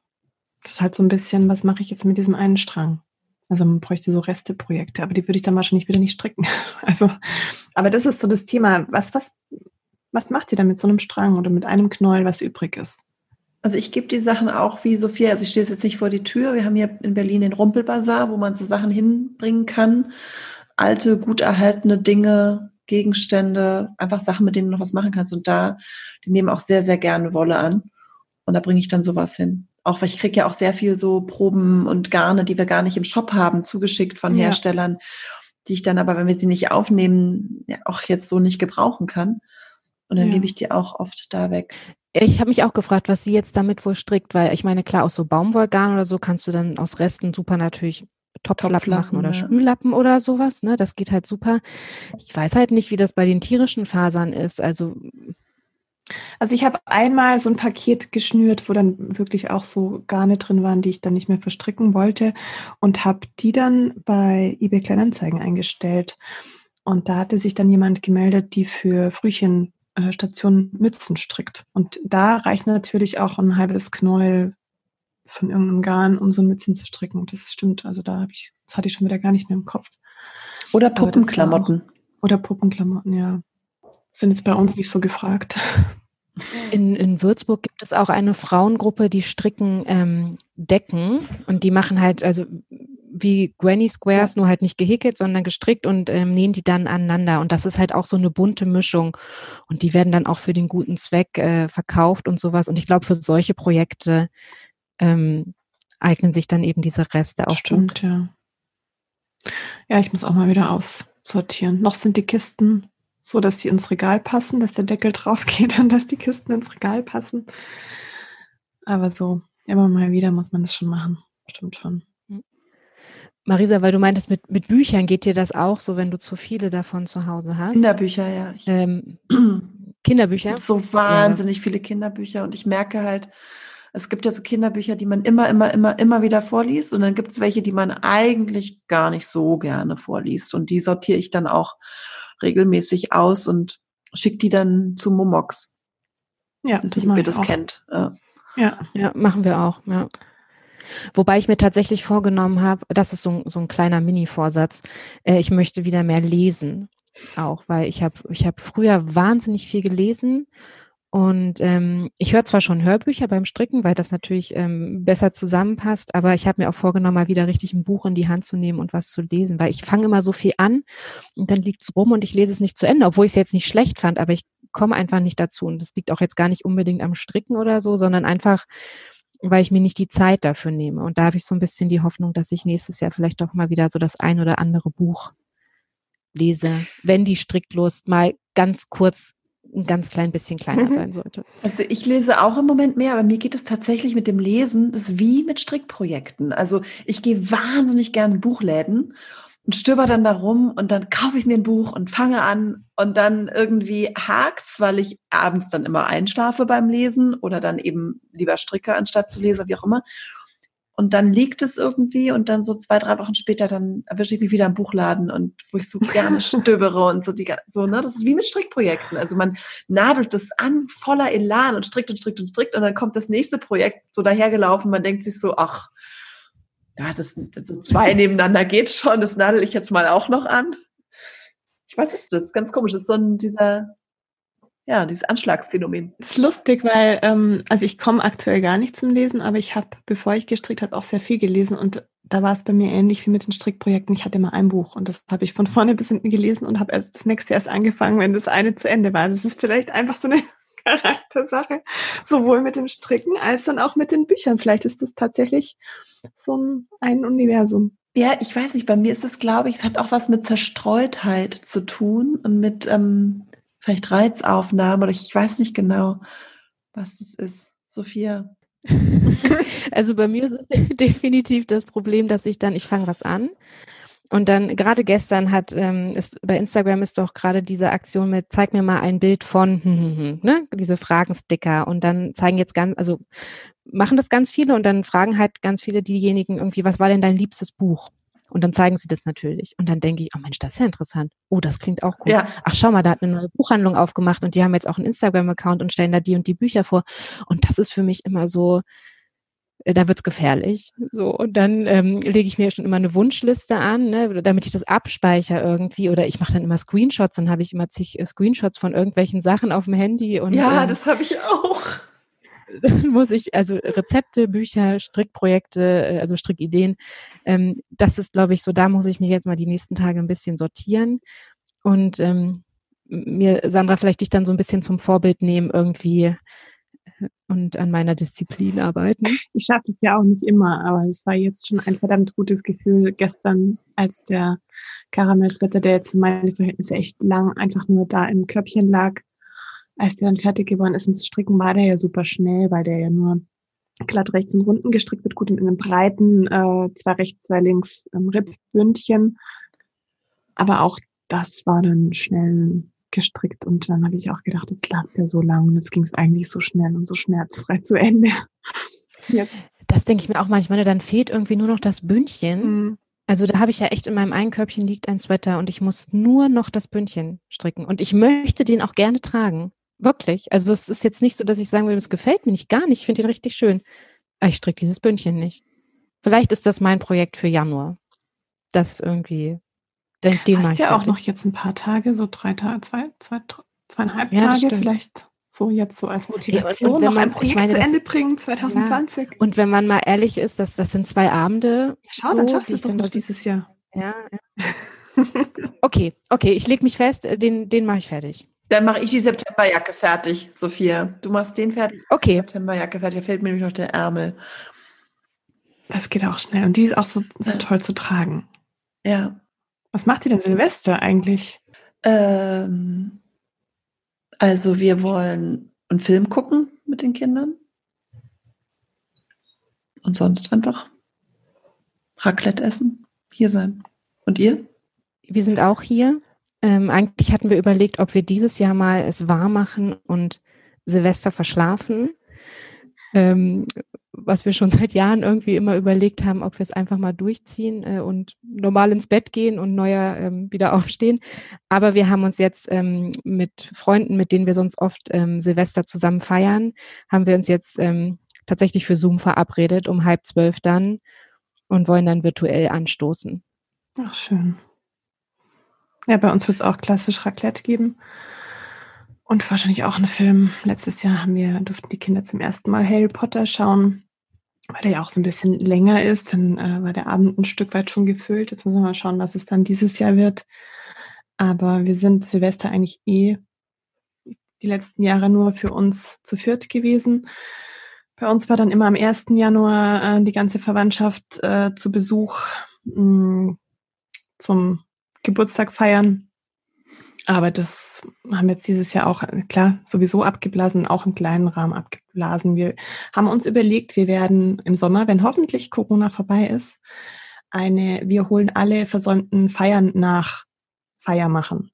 Das ist halt so ein bisschen, was mache ich jetzt mit diesem einen Strang? Also man bräuchte so Resteprojekte, aber die würde ich dann wahrscheinlich wieder nicht stricken. [LAUGHS] Also, aber das ist so das Thema. Was, was, was macht ihr da mit so einem Strang oder mit einem Knäuel, was übrig ist? Also ich gebe die Sachen auch wie Sophia, also ich stehe jetzt nicht vor die Tür. Wir haben hier in Berlin den Rumpelbazar, wo man so Sachen hinbringen kann. Alte, gut erhaltene Dinge, Gegenstände, einfach Sachen, mit denen du noch was machen kannst. Und da, die nehmen auch sehr, sehr gerne Wolle an. Und da bringe ich dann sowas hin. Auch weil ich kriege ja auch sehr viel so Proben und Garne, die wir gar nicht im Shop haben, zugeschickt von Herstellern, ja. die ich dann aber, wenn wir sie nicht aufnehmen, ja, auch jetzt so nicht gebrauchen kann. Und dann ja. gebe ich die auch oft da weg. Ich habe mich auch gefragt, was sie jetzt damit wohl strickt, weil ich meine, klar, aus so Baumwollgarn oder so kannst du dann aus Resten super natürlich Topflappen, Topflappen machen oder ja. Spüllappen oder sowas. Ne? Das geht halt super. Ich weiß halt nicht, wie das bei den tierischen Fasern ist. Also also ich habe einmal so ein Paket geschnürt, wo dann wirklich auch so Garne drin waren, die ich dann nicht mehr verstricken wollte und habe die dann bei eBay Kleinanzeigen eingestellt. Und da hatte sich dann jemand gemeldet, die für Frühchen Station Mützen strickt. Und da reicht natürlich auch ein halbes Knäuel von irgendeinem Garn, um so ein Mützchen zu stricken. Das stimmt. Also da habe ich, das hatte ich schon wieder gar nicht mehr im Kopf. Oder Puppenklamotten. Oder Puppenklamotten, ja. Sind jetzt bei uns nicht so gefragt. [LAUGHS] In, in Würzburg gibt es auch eine Frauengruppe, die stricken ähm, Decken und die machen halt, also wie Granny Squares, nur halt nicht gehäkelt, sondern gestrickt und ähm, nähen die dann aneinander. Und das ist halt auch so eine bunte Mischung. Und die werden dann auch für den guten Zweck äh, verkauft und sowas. Und ich glaube, für solche Projekte ähm, eignen sich dann eben diese Reste auch Stimmt, gut. ja. Ja, ich muss auch mal wieder aussortieren. Noch sind die Kisten so, dass sie ins Regal passen, dass der Deckel drauf [LAUGHS] geht und dass die Kisten ins Regal passen. Aber so, immer mal wieder muss man das schon machen. Stimmt schon. Marisa, weil du meintest, mit, mit Büchern geht dir das auch so, wenn du zu viele davon zu Hause hast? Kinderbücher, ja. Ähm, [CLEARS THROAT] Kinderbücher? So wahnsinnig ja. viele Kinderbücher und ich merke halt, es gibt ja so Kinderbücher, die man immer, immer, immer, immer wieder vorliest und dann gibt es welche, die man eigentlich gar nicht so gerne vorliest und die sortiere ich dann auch regelmäßig aus und schicke die dann zu Momox. Ja, das nicht, ob ihr das auch. kennt. Ja. ja. ja, machen wir auch. Ja. Wobei ich mir tatsächlich vorgenommen habe, das ist so, so ein kleiner Mini-Vorsatz, äh, ich möchte wieder mehr lesen. Auch, weil ich habe ich hab früher wahnsinnig viel gelesen und ähm, ich höre zwar schon Hörbücher beim Stricken, weil das natürlich ähm, besser zusammenpasst, aber ich habe mir auch vorgenommen, mal wieder richtig ein Buch in die Hand zu nehmen und was zu lesen, weil ich fange immer so viel an und dann liegt's rum und ich lese es nicht zu Ende, obwohl ich es jetzt nicht schlecht fand, aber ich komme einfach nicht dazu. Und das liegt auch jetzt gar nicht unbedingt am Stricken oder so, sondern einfach, weil ich mir nicht die Zeit dafür nehme. Und da habe ich so ein bisschen die Hoffnung, dass ich nächstes Jahr vielleicht doch mal wieder so das ein oder andere Buch lese, wenn die Stricklust mal ganz kurz ein ganz klein bisschen kleiner mhm. sein sollte. Also ich lese auch im Moment mehr, aber mir geht es tatsächlich mit dem Lesen, das ist wie mit Strickprojekten. Also ich gehe wahnsinnig gerne in Buchläden und stöber dann da rum und dann kaufe ich mir ein Buch und fange an und dann irgendwie hakt's, weil ich abends dann immer einschlafe beim Lesen oder dann eben lieber stricke anstatt zu lesen, wie auch immer. Und dann liegt es irgendwie und dann so zwei, drei Wochen später, dann erwische ich mich wieder im Buchladen und wo ich so gerne [LAUGHS] stöbere und so die so, ne? Das ist wie mit Strickprojekten. Also man nadelt das an voller Elan und strickt und strickt und strickt und dann kommt das nächste Projekt so dahergelaufen. Man denkt sich so, ach, ja, das, so zwei nebeneinander geht schon, das nadel ich jetzt mal auch noch an. Ich weiß, ist das ganz komisch. Das ist so ein, dieser, ja, dieses Anschlagsphänomen. Das ist lustig, weil, ähm, also ich komme aktuell gar nicht zum Lesen, aber ich habe, bevor ich gestrickt habe, auch sehr viel gelesen und da war es bei mir ähnlich wie mit den Strickprojekten. Ich hatte immer ein Buch und das habe ich von [LAUGHS] vorne bis hinten gelesen und habe erst das nächste erst angefangen, wenn das eine zu Ende war. Das ist vielleicht einfach so eine Charaktersache, sowohl mit dem Stricken als dann auch mit den Büchern. Vielleicht ist das tatsächlich so ein, ein Universum. Ja, ich weiß nicht, bei mir ist es, glaube ich, es hat auch was mit Zerstreutheit zu tun und mit ähm, vielleicht Reizaufnahme oder ich weiß nicht genau, was das ist. Sophia. [LAUGHS] [LAUGHS] Also bei mir ist es [LAUGHS] definitiv das Problem, dass ich dann, ich fange was an und dann gerade gestern hat ähm, ist bei Instagram ist doch gerade diese Aktion mit zeig mir mal ein Bild von hm, hm, hm, ne diese Fragensticker. Und dann zeigen jetzt ganz also machen das ganz viele und dann fragen halt ganz viele diejenigen irgendwie was war denn dein liebstes Buch? Und dann zeigen sie das natürlich. Und dann denke ich oh Mensch das ist ja interessant. Oh das klingt auch gut. Ja. ach schau mal da hat eine neue Buchhandlung aufgemacht und die haben jetzt auch einen Instagram Account und stellen da die und die Bücher vor. Und das ist für mich immer so da wird's gefährlich. So, und dann ähm, lege ich mir schon immer eine Wunschliste an, ne, damit ich das abspeichere irgendwie. Oder ich mache dann immer Screenshots, dann habe ich immer zig äh, Screenshots von irgendwelchen Sachen auf dem Handy. Und, ja, ähm, das habe ich auch. Dann [LAUGHS] muss ich, also Rezepte, Bücher, Strickprojekte, äh, also Strickideen, ähm, das ist, glaube ich, so, da muss ich mich jetzt mal die nächsten Tage ein bisschen sortieren. Und ähm, mir, Sandra, vielleicht dich dann so ein bisschen zum Vorbild nehmen, irgendwie und an meiner Disziplin arbeiten. Ich schaffe es ja auch nicht immer, aber es war jetzt schon ein verdammt gutes Gefühl gestern, als der Karamellswetter, der jetzt für meine Verhältnisse echt lang einfach nur da im Körbchen lag, als der dann fertig geworden ist ins Stricken, war der ja super schnell, weil der ja nur glatt rechts und runden gestrickt wird, gut in einem breiten, äh, zwei rechts, zwei links ähm, Ribbündchen. Aber auch das war dann schnell gestrickt und dann habe ich auch gedacht, jetzt lag der so lang und jetzt ging es eigentlich so schnell und so schmerzfrei [LAUGHS] zu Ende. Jetzt. Das denke ich mir auch manchmal, dann fehlt irgendwie nur noch das Bündchen. Mhm. Also da habe ich ja echt in meinem einen Körbchen liegt ein Sweater und ich muss nur noch das Bündchen stricken und ich möchte den auch gerne tragen. Wirklich. Also es ist jetzt nicht so, dass ich sagen würde, es gefällt mir nicht gar nicht. Ich finde den richtig schön. Aber ich stricke dieses Bündchen nicht. Vielleicht ist das mein Projekt für Januar. Das irgendwie den, den Hast ja auch noch jetzt ein paar Tage, so drei Tage, zwei, zwei, zweieinhalb ja, Tage vielleicht so jetzt so als Motivation ja, und, und noch man, ein Projekt meine, zu Ende bringen 2020. Ja. Und wenn man mal ehrlich ist, das, das sind zwei Abende. Ja, schau, so, dann schaffst du es doch noch dieses Jahr. Ja. [LAUGHS] okay, okay, ich lege mich fest, äh, den, den mache ich fertig. Dann mache ich die Septemberjacke fertig, Sophia. Du machst den fertig. Okay. Septemberjacke fertig. Da fehlt mir nämlich noch der Ärmel. Das geht auch schnell. Und die ist auch so, so toll zu tragen. Ja. Was macht ihr denn Silvester eigentlich? Ähm, also wir wollen einen Film gucken mit den Kindern. Und sonst einfach Raclette essen, hier sein. Und ihr? Wir sind auch hier. Ähm, eigentlich hatten wir überlegt, ob wir dieses Jahr mal es wahr machen und Silvester verschlafen. Ähm, was wir schon [LAUGHS] seit Jahren irgendwie immer überlegt haben, ob wir es einfach mal durchziehen äh, und normal ins Bett gehen und neuer ähm, wieder [LAUGHS] aufstehen. Aber wir haben uns jetzt ähm, mit Freunden, mit denen wir sonst oft ähm, Silvester zusammen feiern, haben wir uns jetzt ähm, tatsächlich für Zoom verabredet, um halb zwölf dann und wollen dann virtuell anstoßen. Ach, schön. Ja, bei uns wird es auch klassisch Raclette geben. Und wahrscheinlich auch einen Film. Letztes Jahr haben wir, durften die Kinder zum ersten Mal Harry Potter schauen, weil der ja auch so ein bisschen länger ist. Dann äh, war der Abend ein Stück weit schon gefüllt. Jetzt müssen wir mal schauen, was es dann dieses Jahr wird. Aber wir sind Silvester eigentlich eh die letzten Jahre nur für uns zu viert gewesen. Bei uns war dann immer am 1. Januar äh, die ganze Verwandtschaft äh, zu Besuch mh, mm, zum Geburtstag feiern. Aber das haben wir jetzt dieses Jahr auch, klar, sowieso abgeblasen, auch im kleinen Rahmen abgeblasen. Wir haben uns überlegt, wir werden im Sommer, wenn hoffentlich Corona vorbei ist, eine, wir holen alle versäumten Feiern nach Feier machen.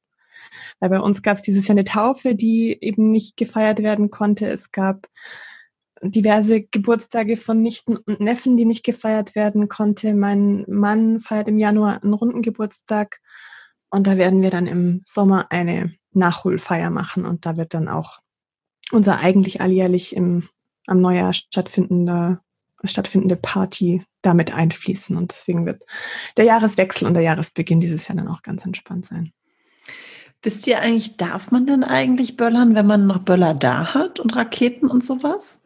Weil bei uns gab es dieses Jahr eine Taufe, die eben nicht gefeiert werden konnte. Es gab diverse Geburtstage von Nichten und Neffen, die nicht gefeiert werden konnte. Mein Mann feiert im Januar einen runden Geburtstag und da werden wir dann im Sommer eine Nachholfeier machen und da wird dann auch unser eigentlich alljährlich im, am Neujahr stattfindende, stattfindende Party damit einfließen. Und deswegen wird der Jahreswechsel und der Jahresbeginn dieses Jahr dann auch ganz entspannt sein. Wisst ihr eigentlich, darf man denn eigentlich böllern, wenn man noch Böller da hat und Raketen und sowas?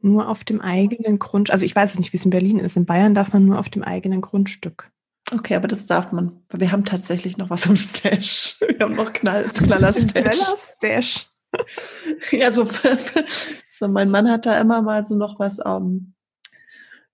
Nur auf dem eigenen Grundstück. Also ich weiß es nicht, wie es in Berlin ist. In Bayern darf man nur auf dem eigenen Grundstück. Okay, aber das darf man. Weil wir haben tatsächlich noch was im Stash. [LAUGHS] Wir haben noch Knall, Knaller Stash. Knaller Stash. [LAUGHS] ja, so, [LAUGHS] so, mein Mann hat da immer mal so noch was um,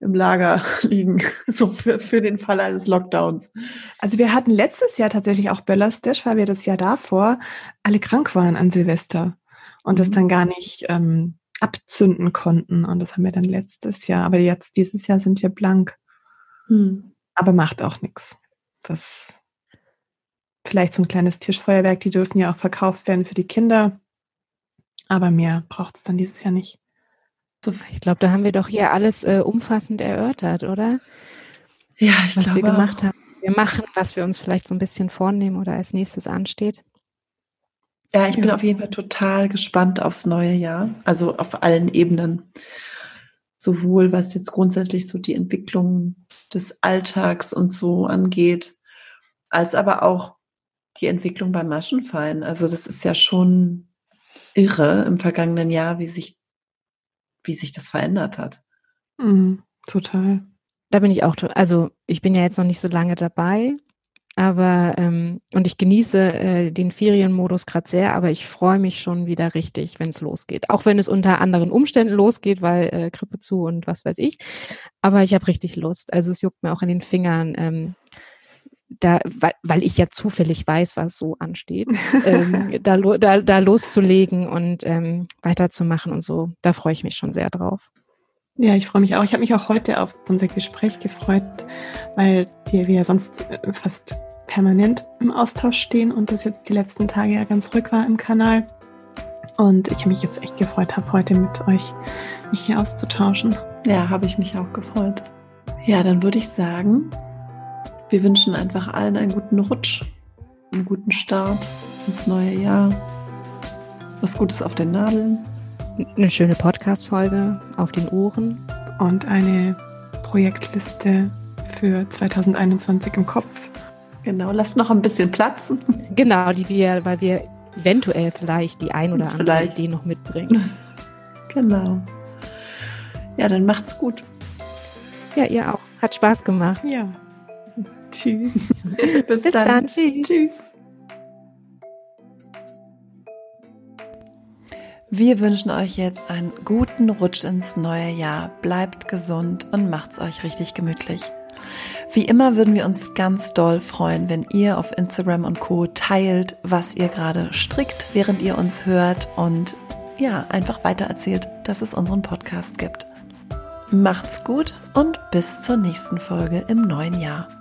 im Lager liegen, so für, für den Fall eines Lockdowns. Also wir hatten letztes Jahr tatsächlich auch Böller Stash, weil wir das Jahr davor alle krank waren an Silvester und das mhm. dann gar nicht ähm, abzünden konnten. Und das haben wir dann letztes Jahr. Aber jetzt, dieses Jahr sind wir blank. Hm. Aber macht auch nichts. Das vielleicht so ein kleines Tischfeuerwerk, die dürfen ja auch verkauft werden für die Kinder. Aber mehr braucht es dann dieses Jahr nicht. Ich glaube, da haben wir doch hier alles äh, umfassend erörtert, oder? Ja, ich was glaube, wir gemacht haben. Wir machen, was wir uns vielleicht so ein bisschen vornehmen oder als nächstes ansteht. Ja, ich ja. bin auf jeden Fall total gespannt aufs neue Jahr. Also auf allen Ebenen sowohl was jetzt grundsätzlich so die Entwicklung des Alltags und so angeht, als aber auch die Entwicklung beim Maschenfallen. Also das ist ja schon irre im vergangenen Jahr, wie sich, wie sich das verändert hat. Mhm, total. Da bin ich auch, also ich bin ja jetzt noch nicht so lange dabei, aber ähm, und ich genieße äh, den Ferienmodus gerade sehr, aber ich freue mich schon wieder richtig, wenn es losgeht. Auch wenn es unter anderen Umständen losgeht, weil äh, Krippe zu und was weiß ich. Aber ich habe richtig Lust. Also es juckt mir auch in den Fingern. Ähm, da, weil, weil ich ja zufällig weiß, was so ansteht, [LAUGHS] ähm, da, da, da loszulegen und ähm, weiterzumachen und so, da freue ich mich schon sehr drauf. Ja, ich freue mich auch. Ich habe mich auch heute auf unser Gespräch gefreut, weil wir, ja sonst äh, fast permanent im Austausch stehen und das jetzt die letzten Tage ja ganz ruhig war im Kanal. Und ich mich jetzt echt gefreut habe, heute mit euch mich hier auszutauschen. Ja, habe ich mich auch gefreut. Ja, dann würde ich sagen, wir wünschen einfach allen einen guten Rutsch, einen guten Start ins neue Jahr. Was Gutes auf den Nadeln. Eine schöne Podcast-Folge auf den Ohren. Und eine Projektliste für 2021 im Kopf. Genau, lasst noch ein bisschen platzen. Genau, die wir, weil wir eventuell vielleicht die ein oder andere vielleicht. Idee noch mitbringen. [LAUGHS] genau. Ja, dann macht's gut. Ja, ihr auch. Hat Spaß gemacht. Ja. Tschüss. [LAUGHS] Bis, Bis dann. dann. Tschüss. Tschüss. Wir wünschen euch jetzt einen guten Rutsch ins neue Jahr. Bleibt gesund und macht's euch richtig gemütlich. Wie immer würden wir uns ganz doll freuen, wenn ihr auf Instagram und Co teilt, was ihr gerade strickt, während ihr uns hört und ja, einfach weiter erzählt, dass es unseren Podcast gibt. Macht's gut und bis zur nächsten Folge im neuen Jahr.